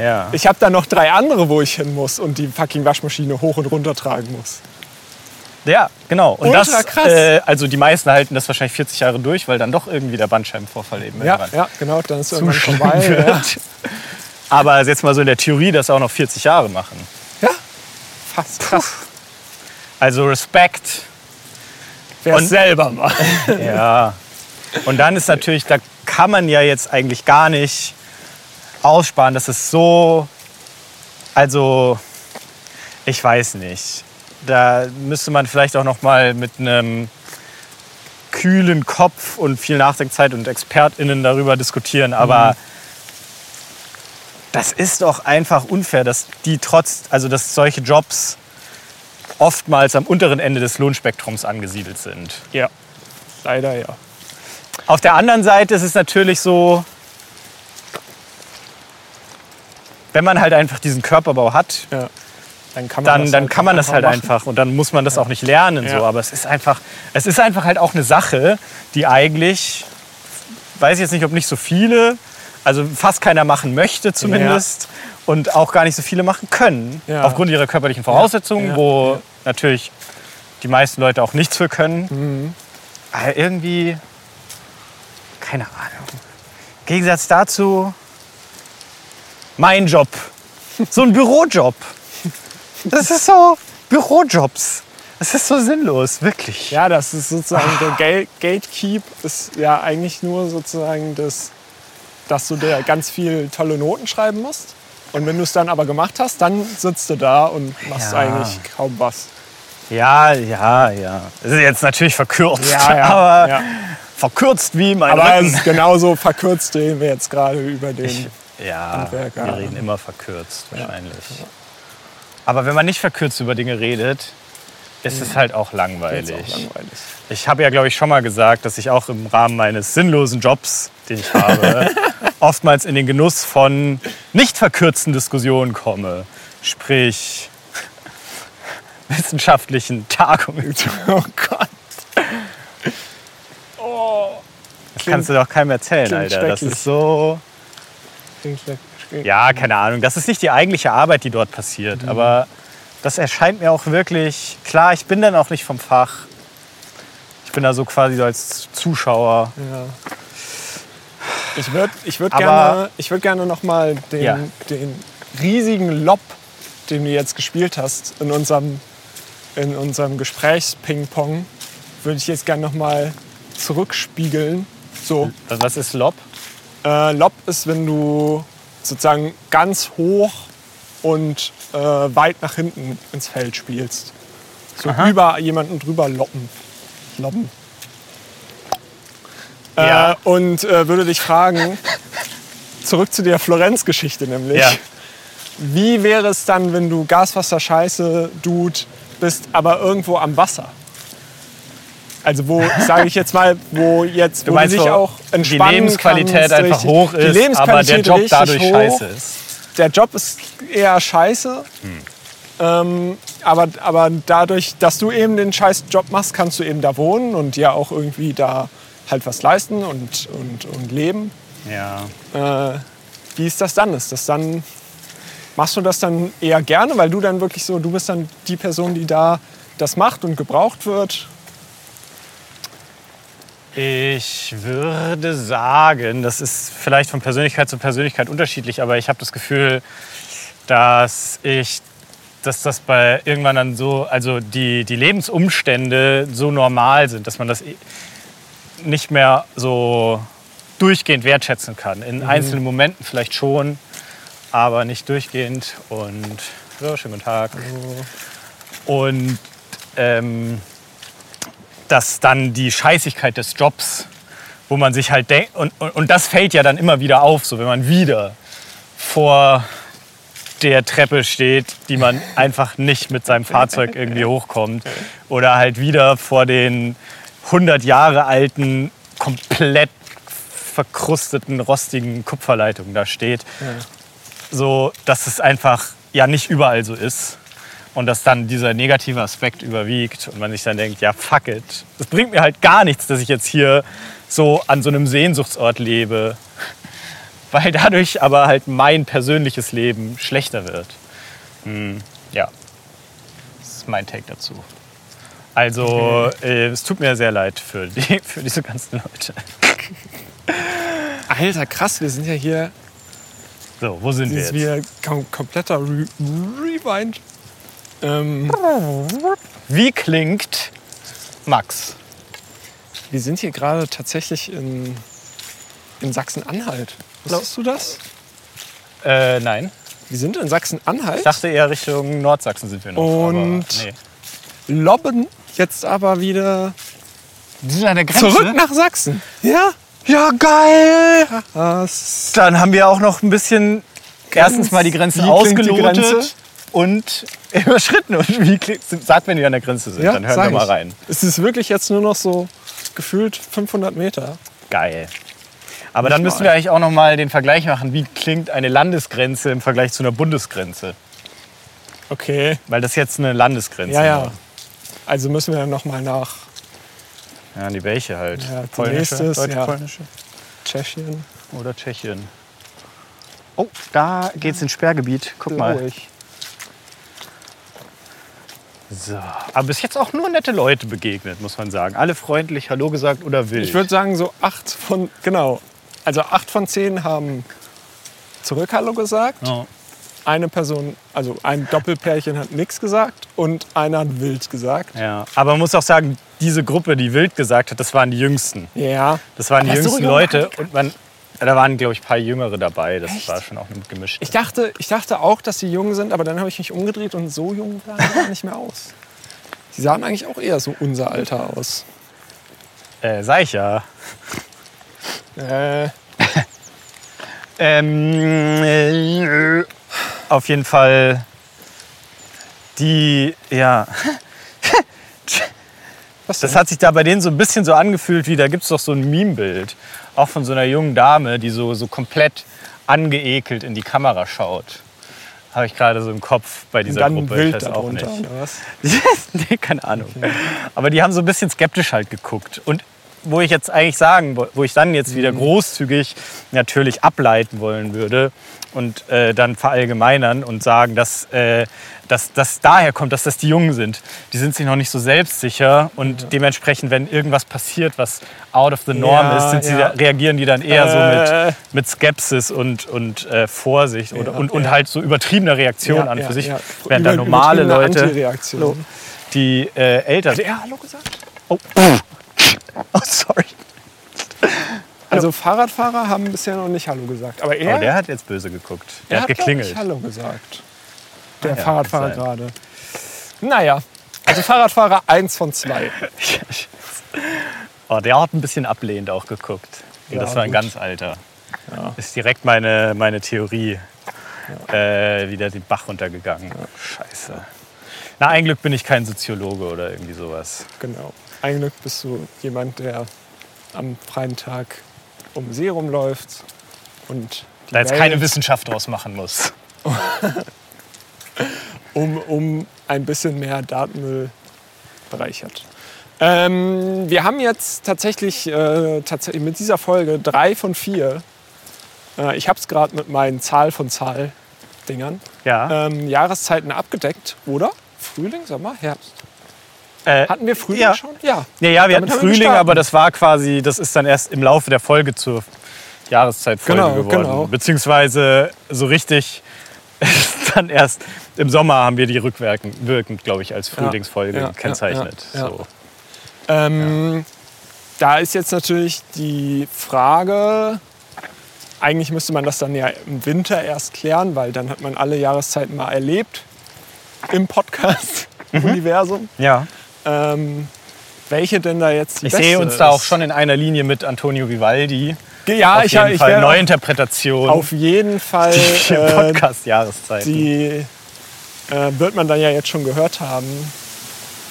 Ja. Ich habe da noch drei andere, wo ich hin muss und die fucking Waschmaschine hoch und runter tragen muss. Ja, genau. Und Ultra das, krass. Äh, also die meisten halten das wahrscheinlich 40 Jahre durch, weil dann doch irgendwie der Bandscheibenvorfall eben Ja, irgendwann ja, genau, dann ist irgendwann schlimm vorbei. Ja. wird. Aber jetzt mal so in der Theorie, das auch noch 40 Jahre machen. ja, fast krass. Also Respekt. Wer Und- es selber (laughs) macht. Ja. Und dann ist natürlich, da kann man ja jetzt eigentlich gar nicht aussparen. Das ist so, also ich weiß nicht. Da müsste man vielleicht auch noch mal mit einem kühlen Kopf und viel Nachdenkzeit und ExpertInnen darüber diskutieren. Aber das ist doch einfach unfair, dass die trotz, also dass solche Jobs oftmals am unteren Ende des Lohnspektrums angesiedelt sind. Ja, leider ja. Auf der anderen Seite ist es natürlich so, wenn man halt einfach diesen Körperbau hat, ja. Dann kann man dann, das dann halt kann man das halt machen. einfach und dann muss man das auch nicht lernen. Ja. So. Aber es ist, einfach, es ist einfach halt auch eine Sache, die eigentlich, weiß ich jetzt nicht, ob nicht so viele, also fast keiner machen möchte zumindest und auch gar nicht so viele machen können, Ja. aufgrund ihrer körperlichen Voraussetzungen, Ja. wo Ja. natürlich die meisten Leute auch nichts für können. Mhm. Aber irgendwie, keine Ahnung. Im Gegensatz dazu, mein Job. So ein Bürojob. Das ist so, Bürojobs. Das ist so sinnlos, wirklich. Ja, das ist sozusagen Ah. der Gate Gatekeep ist ja eigentlich nur sozusagen das, dass du dir ganz viel tolle Noten schreiben musst. Und wenn du es dann aber gemacht hast, dann sitzt du da und machst Ja. eigentlich kaum was. Ja, ja, ja. Das ist jetzt natürlich verkürzt, Ja, ja, aber verkürzt wie mein Aber es Rücken. ist genauso verkürzt, den wir jetzt gerade über den. Ja, Handwerker. wir reden immer verkürzt wahrscheinlich. Aber wenn man nicht verkürzt über Dinge redet, ist es halt auch langweilig. auch langweilig. Ich habe ja, glaube ich, schon mal gesagt, dass ich auch im Rahmen meines sinnlosen Jobs, den ich habe, (laughs) oftmals in den Genuss von nicht verkürzten Diskussionen komme. Sprich, (laughs) wissenschaftlichen Tagungen. (laughs) Oh Gott. Oh. Das kannst du doch keinem erzählen, Alter. Das ist so. Ja, keine Ahnung. Das ist nicht die eigentliche Arbeit, die dort passiert. Mhm. Aber das erscheint mir auch wirklich. Klar, ich bin dann auch nicht vom Fach. Ich bin da so quasi so als Zuschauer. Ja. (sighs) Ich würde ich würd Aber- gerne, ich würd gerne noch mal den, Ja. den riesigen Lob, den du jetzt gespielt hast, in unserem, in unserem Gesprächsping-Pong, würde ich jetzt gerne noch mal zurückspiegeln. So, Was ist Lob? Äh, Lob ist, wenn du sozusagen ganz hoch und äh, weit nach hinten ins Feld spielst. So über jemanden drüber loppen. Loppen. Ja. Äh, und äh, würde dich fragen, zurück zu der Florenz-Geschichte nämlich. Ja. Wie wäre es dann, wenn du Gaswasser-Scheiße, Dude, bist, aber irgendwo am Wasser? Also wo, sage ich jetzt mal, wo jetzt Du wo meinst, du dich wo auch die entspannen Lebensqualität kannst, einfach richtig. hoch Die ist, aber der Lebensqualität Job dadurch hoch. scheiße ist. Der Job ist eher scheiße. Hm. Ähm, aber, aber dadurch, dass du eben den scheiß Job machst, kannst du eben da wohnen und ja auch irgendwie da halt was leisten und, und, und leben. Ja. Äh, wie ist das dann? Ist das dann, machst du das dann eher gerne, weil du dann wirklich so, du bist dann die Person, die da das macht und gebraucht wird? Ich würde sagen, das ist vielleicht von Persönlichkeit zu Persönlichkeit unterschiedlich, aber ich habe das Gefühl, dass ich, dass das bei irgendwann dann so, also die, die Lebensumstände so normal sind, dass man das nicht mehr so durchgehend wertschätzen kann. In einzelnen Momenten vielleicht schon, aber nicht durchgehend. Und ja, schönen guten Tag. Und ähm, dass dann die Scheißigkeit des Jobs, wo man sich halt denkt, und, und, und das fällt ja dann immer wieder auf, so wenn man wieder vor der Treppe steht, die man (laughs) einfach nicht mit seinem Fahrzeug irgendwie hochkommt. Oder halt wieder vor den 100 Jahre alten, komplett verkrusteten, rostigen Kupferleitungen da steht. So, dass es einfach ja nicht überall so ist. Und dass dann dieser negative Aspekt überwiegt und man sich dann denkt, ja, fuck it. Das bringt mir halt gar nichts, dass ich jetzt hier so an so einem Sehnsuchtsort lebe. (laughs) weil dadurch aber halt mein persönliches Leben schlechter wird. Hm, ja, das ist mein Take dazu. Also, äh, es tut mir sehr leid für, die, (laughs) für diese ganzen Leute. Alter, krass, wir sind ja hier. So, wo sind wir jetzt? wieder kom kompletter Re Rewind. Ähm, Wie klingt Max? wir sind hier gerade tatsächlich in, in Sachsen-Anhalt. Wusstest du das? Äh, nein. Wir sind in Sachsen-Anhalt. Ich dachte eher Richtung Nordsachsen sind wir noch. Und- aber nee. lobben jetzt aber wieder Grenze. zurück nach Sachsen. Ja. Ja, geil! Dann haben wir auch noch ein bisschen erstens mal die Grenzen Wie klingt die ausgelotet Grenze? Und (laughs) überschritten. Und wie klingt, sagt, wenn die an der Grenze sind, ja, dann hören wir mal ich. rein. Es ist wirklich jetzt nur noch so gefühlt 500 Meter. Geil. Aber dann Nicht müssen mal. wir eigentlich auch noch mal den Vergleich machen, wie klingt eine Landesgrenze im Vergleich zu einer Bundesgrenze. Okay. Weil das jetzt eine Landesgrenze. Ja, ja. nur. Also müssen wir dann noch mal nach Ja, die welche halt. Ja, die polnische, nächste ist, deutsche, ja. polnische Tschechien. oder Tschechien. Oh, da geht's ins Sperrgebiet. Guck mal. So. Aber bis jetzt auch nur nette Leute begegnet, muss man sagen. Alle freundlich Hallo gesagt oder wild. Ich würde sagen, so acht von, genau. Also acht von zehn haben zurück Hallo gesagt. ja. Eine Person, also ein Doppelpärchen hat nichts gesagt und einer hat wild gesagt. ja. Aber man muss auch sagen, diese Gruppe, die wild gesagt hat, das waren die Jüngsten. Ja. Das waren die Aber so jüngsten jung Leute. die Und man, da waren, glaube ich, ein paar Jüngere dabei. Das Echt? war schon auch eine gemischte. Ich dachte, ich dachte auch, dass sie jung sind, aber dann habe ich mich umgedreht und so jung sahen sie gar nicht mehr aus. Sie sahen eigentlich auch eher so unser Alter aus. Äh, sag ich ja. Äh, (laughs) Ähm, äh, auf jeden Fall die, ja. (laughs) was Das hat sich da bei denen so ein bisschen so angefühlt, wie da gibt es doch so ein Meme-Bild. Auch von so einer jungen Dame, die so, so komplett angeekelt in die Kamera schaut. Habe ich gerade so im Kopf bei und dieser dann Gruppe. wild ich weiß auch darunter. nicht. Oder was? (laughs) nee, keine Ahnung. Aber die haben so ein bisschen skeptisch halt geguckt. Und wo ich jetzt eigentlich sagen, wo ich dann jetzt wieder Mhm. großzügig natürlich ableiten wollen würde und äh, dann verallgemeinern und sagen, dass, äh, dass das daher kommt, dass das die Jungen sind. Die sind sich noch nicht so selbstsicher und dementsprechend, wenn irgendwas passiert, was out of the norm Ja, ist, sind sie, ja. reagieren die dann eher Äh. so mit, mit Skepsis und, und äh, Vorsicht Ja, und, und ja. halt so übertriebener Reaktion an für sich. ja. Während da Über- normale übertriebene Leute, die äh, älter Hat er Hallo gesagt? Oh. (laughs) oh, sorry. Also Fahrradfahrer haben bisher noch nicht Hallo gesagt. Aber er, Oh, der hat jetzt böse geguckt. Der er hat glaub geklingelt. Ich, Hallo gesagt. Der Ah ja, Fahrradfahrer gerade. Naja, also Fahrradfahrer eins von zwei. (laughs) Oh, der hat ein bisschen ablehnend auch geguckt. Und Ja, das war ein gut. ganz alter. Ist direkt meine, meine Theorie äh, wieder den Bach runtergegangen. Scheiße. Na, ein Glück bin ich kein Soziologe oder irgendwie sowas. Genau. Ein Glück bist du jemand, der am freien Tag um See rumläuft und Da jetzt Welt keine Wissenschaft draus machen muss. (laughs) um, um ein bisschen mehr Datenmüll bereichert. Ähm, wir haben jetzt tatsächlich, äh, tatsächlich mit dieser Folge drei von vier. Äh, ich habe es gerade mit meinen Zahl von Zahl Dingern. Ja. Ähm, Jahreszeiten abgedeckt, oder? Frühling, Sommer, Herbst. Äh, Hatten wir Frühling ja. schon? Ja. Ja, ja, wir Damit hatten wir Frühling, gestartet. aber das war quasi, das ist dann erst im Laufe der Folge zur Jahreszeitfolge Genau, geworden. genau. Beziehungsweise so richtig (laughs) dann erst im Sommer haben wir die rückwirkend, wirkend, glaube ich, als Frühlingsfolge ja, gekennzeichnet. ja. So. Ähm, Da ist jetzt natürlich die Frage, eigentlich müsste man das dann ja im Winter erst klären, weil dann hat man alle Jahreszeiten mal erlebt im Podcast-Universum. Ja. Ähm, welche denn da jetzt die Ich sehe uns da auch schon in einer Linie mit Antonio Vivaldi. Ja, auf ich, jeden ich Fall Neuinterpretation auf jeden Fall die äh, Podcast-Jahreszeiten. die äh, wird man dann ja jetzt schon gehört haben,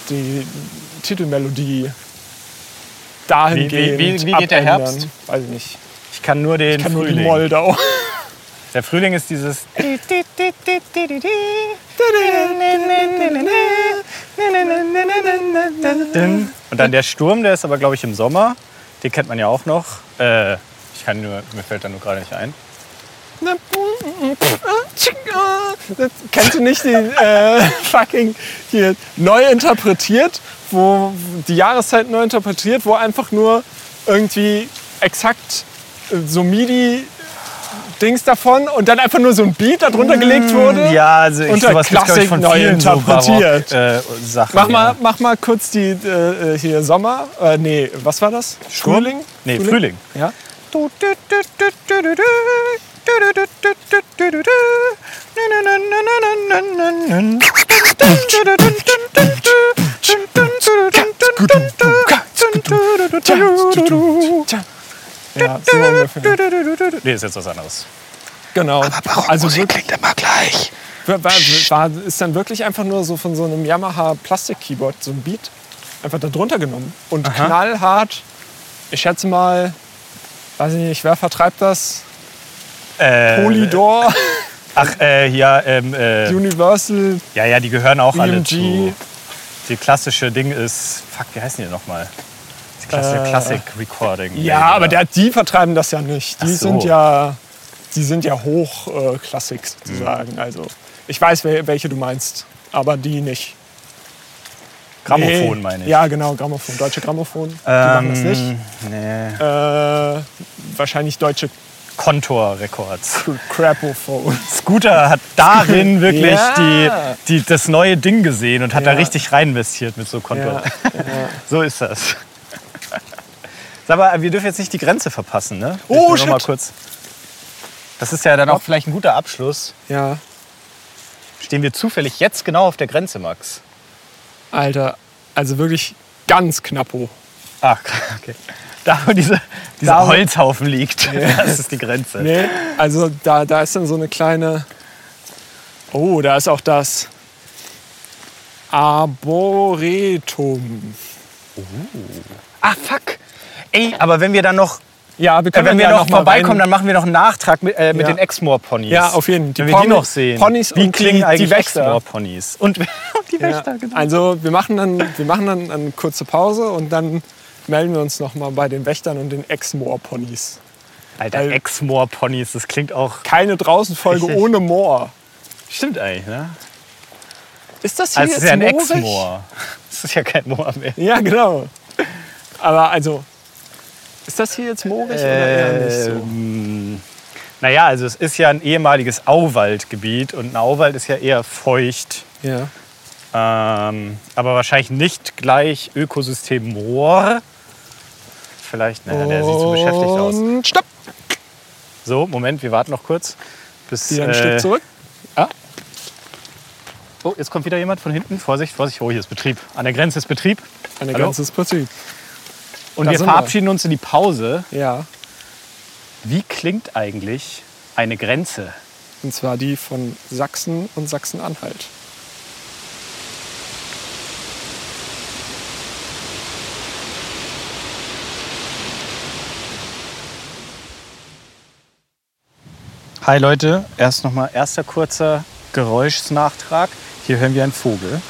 die Titelmelodie dahingehend Wie- wie- wie- wie geht der. Herbst? Weiß ich nicht. Ich kann nur den Ich kann nur die. Moldau. Der Frühling ist dieses. Und dann der Sturm, der ist aber, glaube ich, im Sommer. Den kennt man ja auch noch. Äh, ich kann nur, mir fällt da nur gerade nicht ein. Das, kennst du nicht die äh, (laughs) fucking hier neu interpretiert, wo die Jahreszeit neu interpretiert, wo einfach nur irgendwie exakt so MIDI Dings davon und dann einfach nur so ein Beat darunter gelegt wurde? Ja, also ich Unter sowas glaub ich, Klassik neu vielen so interpretiert. Barock, äh, Sachen. Mach mal, ja. mach mal kurz die äh, äh, hier Sommer. Äh, nee, was war das? Frühling? Nee, Frühling. Ja. Ja, so ungefähr. Nee, ist jetzt was anderes. Genau. also wirklich, klingt immer gleich. war, war, ist dann wirklich einfach nur so von so einem Yamaha Plastik-Keyboard so ein Beat einfach da drunter genommen. Und knallhart, ich schätze mal, weiß ich nicht, wer vertreibt das? Äh, Polydor, ach, äh, ja, ähm, äh, Universal, ja, ja, die gehören auch alle EMG. zu. Die klassische Ding ist, fuck, wie heißen die nochmal? Klassische Äh, Classic Recording. Ja, Label. aber der, die vertreiben das ja nicht. Die so. sind ja, die sind ja Hochklassik sozusagen. Also ich weiß, wel- welche du meinst, aber die nicht. Grammophon Nee. meine ich. Ja, genau, Grammophon. Deutsche Grammophon. die machen das nicht. Ähm, Nee. Äh, wahrscheinlich deutsche Kontor Records. Crapophone. Scooter hat darin (laughs) wirklich Ja. die, die, das neue Ding gesehen und hat Ja. da richtig rein investiert mit so Kontor. Ja, (laughs) So ist das. Sag mal, wir dürfen jetzt nicht die Grenze verpassen, ne? Oh, Ich shit. mal kurz. Das ist ja dann auch vielleicht ein guter Abschluss. ja, Stehen wir zufällig jetzt genau auf der Grenze, Max? Alter, also wirklich ganz knappo. Ach, (laughs) okay. Da, wo diese, dieser Da, Holzhaufen liegt, (laughs) das ist die Grenze. Nee, also da, da ist dann so eine kleine. Oh, da ist auch das Arboretum. Ah, fuck. Ey, aber wenn wir dann noch, Ja, wir äh, können wenn wir ja noch, noch vorbeikommen, dann machen wir noch einen Nachtrag mit, äh, mit Ja. den Exmoor-Ponys. Ja, auf jeden Fall. Wenn wir die noch sehen. Ponys Wie und klingen die, eigentlich die Wächter. Exmoor-Ponys? (laughs) Und die Ja, Wächter, genau. also wir machen, dann, wir machen dann eine kurze Pause und dann melden wir uns noch mal bei den Wächtern und den Ex-Moor-Ponys. Alter, Weil- Exmoor-Ponys, das klingt auch... Keine Draußenfolge Richtig. ohne Moor. Stimmt eigentlich, ne? Ist das hier Also jetzt ist ja ein? Ex-Moor. (laughs) Das ist ja kein Moor mehr. Ja, genau. Aber also, ist das hier jetzt moorig oder eher nicht so? Ähm, naja, also es ist ja ein ehemaliges Auwaldgebiet und ein Auwald ist ja eher feucht. Ja. Ähm, aber wahrscheinlich nicht gleich Ökosystem Moor. Vielleicht, naja, der sieht so beschäftigt aus. Stopp! So, Moment, wir warten noch kurz. Bis, Wieder ein äh, Stück zurück. Oh, jetzt kommt wieder jemand von hinten. Vorsicht, Vorsicht. Oh, hier ist Betrieb. An der Grenze ist Betrieb. Ein Hallo? ganzes Prinzip. Und Da wir sind wir. verabschieden uns in die Pause. Ja. Wie klingt eigentlich eine Grenze? Und zwar die von Sachsen und Sachsen-Anhalt. Hi Leute, erst noch mal erster kurzer Geräuschsnachtrag. Hier hören wir einen Vogel.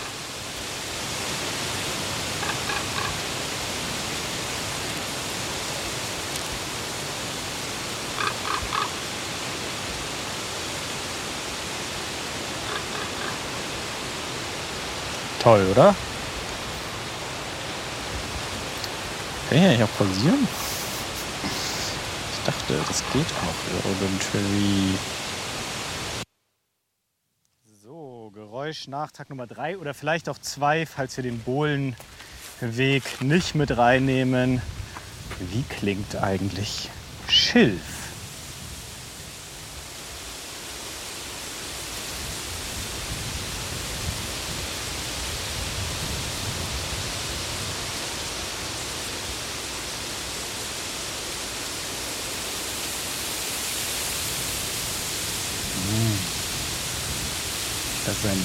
Toll, oder? Kann ich eigentlich auch pausieren? Ich dachte, das geht auch irgendwie. So, Geräusch, Nachtrag Nummer drei oder vielleicht auch zwei, falls wir den Bohlenweg nicht mit reinnehmen. Wie klingt eigentlich Schilf?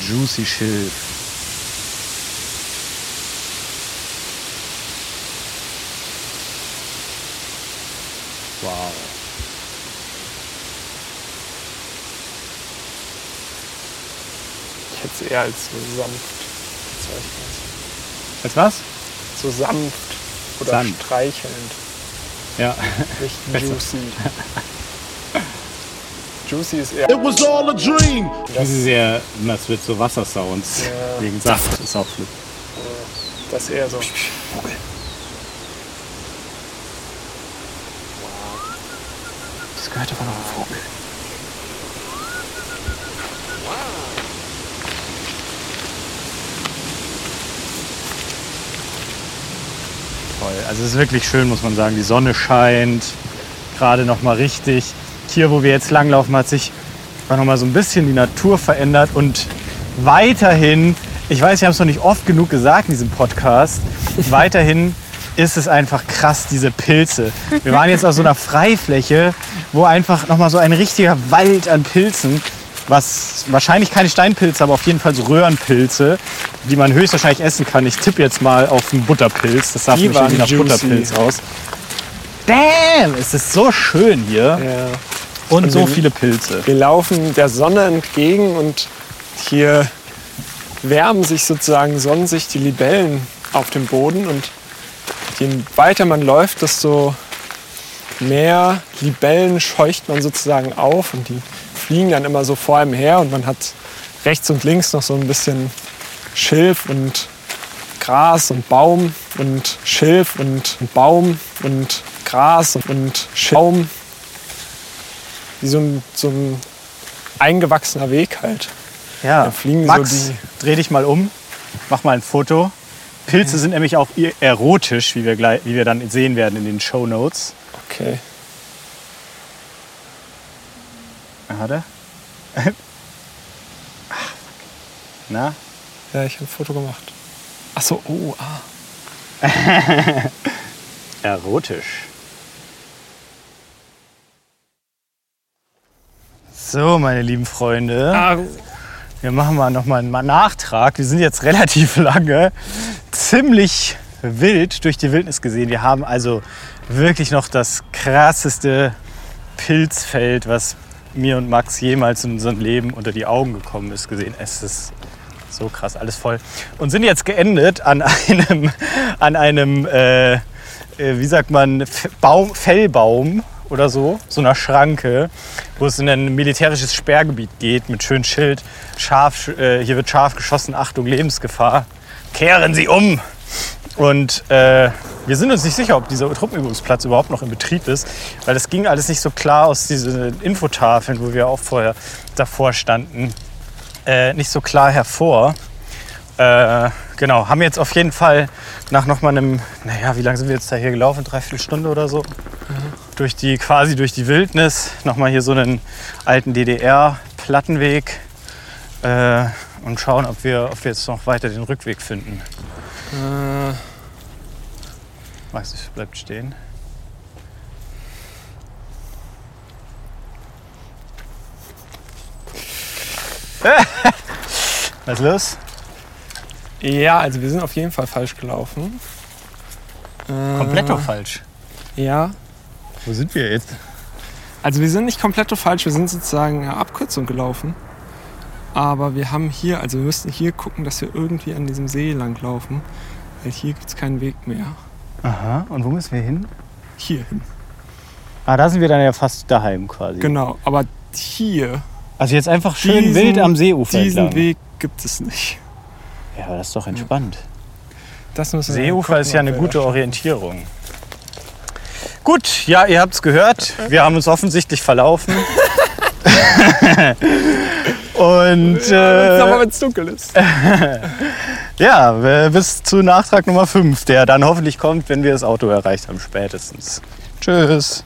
Juicy Schilf. Wow. Ich hätte es eher als so sanft bezeichnet. Als was? So sanft oder Sanft. streichelnd. Ja. Nicht (laughs) juicy. (laughs) Juicy ist eher. It was all a dream. Das ist sehr, das wird so Wassersounds. Wegen Saft ist auch flip. Das ist eher so. Das gehört aber noch ein Vogel. Toll. Also es ist wirklich schön, muss man sagen. Die Sonne scheint gerade noch mal richtig. Hier, wo wir jetzt langlaufen, hat sich noch mal so ein bisschen die Natur verändert und weiterhin, ich weiß, wir haben es noch nicht oft genug gesagt in diesem Podcast, (laughs) weiterhin ist es einfach krass, diese Pilze. Wir waren jetzt auf so einer Freifläche, wo einfach noch mal so ein richtiger Wald an Pilzen, was wahrscheinlich keine Steinpilze, aber auf jeden Fall so Röhrenpilze, die man höchstwahrscheinlich essen kann. Ich tippe jetzt mal auf einen Butterpilz. Das sah für mich irgendwie nach juicy. Butterpilz aus. Damn, es ist so schön hier Ja. Und so wir- viele Pilze. Wir laufen der Sonne entgegen und hier wärmen sich sozusagen, sonnen sich die Libellen auf dem Boden und je weiter man läuft, desto mehr Libellen scheucht man sozusagen auf und die fliegen dann immer so vor einem her und man hat rechts und links noch so ein bisschen Schilf und Gras und Baum und Schilf und Baum und Gras und Schaum. Wie so ein, so ein eingewachsener Weg halt. Ja, fliegen so Max, die- dreh dich mal um, mach mal ein Foto. Pilze sind nämlich auch erotisch, wie wir, gleich, wie wir dann sehen werden in den Show Notes. Okay. Hat er? (laughs) Na? Ja, ich habe ein Foto gemacht. Ach so, oh, ah. (laughs) Erotisch. So, meine lieben Freunde. ah Wir machen mal noch mal einen Nachtrag. Wir sind jetzt relativ lange ziemlich wild durch die Wildnis gesehen. Wir haben also wirklich noch das krasseste Pilzfeld, was mir und Max jemals in unserem Leben unter die Augen gekommen ist, gesehen. Es ist so krass, alles voll. Und sind jetzt geendet an einem, an einem äh, äh, wie sagt man, Baum, Fellbaum oder so, so einer Schranke, wo es in ein militärisches Sperrgebiet geht mit schönem Schild. Scharf, äh, hier wird scharf geschossen, Achtung, Lebensgefahr. Kehren Sie um! Und äh, wir sind uns nicht sicher, ob dieser Truppenübungsplatz überhaupt noch in Betrieb ist, weil das ging alles nicht so klar aus diesen Infotafeln, wo wir auch vorher davor standen, äh, nicht so klar hervor. Äh, genau, haben jetzt auf jeden Fall nach noch mal einem, naja, wie lange sind wir jetzt da hier gelaufen? Dreiviertel Stunde oder so? Durch die, quasi durch die Wildnis, noch mal hier so einen alten DDR-Plattenweg äh, und schauen, ob wir, ob wir jetzt noch weiter den Rückweg finden. Äh, Max bleibt stehen. (laughs) Was ist los? Ja, also wir sind auf jeden Fall falsch gelaufen. Äh, Komplett doch falsch. Ja. Wo sind wir jetzt? Also wir sind nicht komplett falsch, wir sind sozusagen eine Abkürzung gelaufen. Aber wir haben hier, also wir müssten hier gucken, dass wir irgendwie an diesem See lang laufen. Weil hier gibt es keinen Weg mehr. Aha, und wo müssen wir hin? Hier hin. Ah, da sind wir dann ja fast daheim quasi. Genau, aber hier, Also jetzt einfach schön Diesen- wild am Seeufer diesen entlang. Weg gibt es nicht. Ja, aber das ist doch entspannt. Das müssen wir Seeufer gucken, ist ja eine gute Orientierung. Gut, ja, ihr habt es gehört. Wir haben uns offensichtlich verlaufen. (laughs) Und äh, wenn es dunkel ist. (laughs) ja, bis zu Nachtrag Nummer 5, der dann hoffentlich kommt, wenn wir das Auto erreicht haben, spätestens. Tschüss.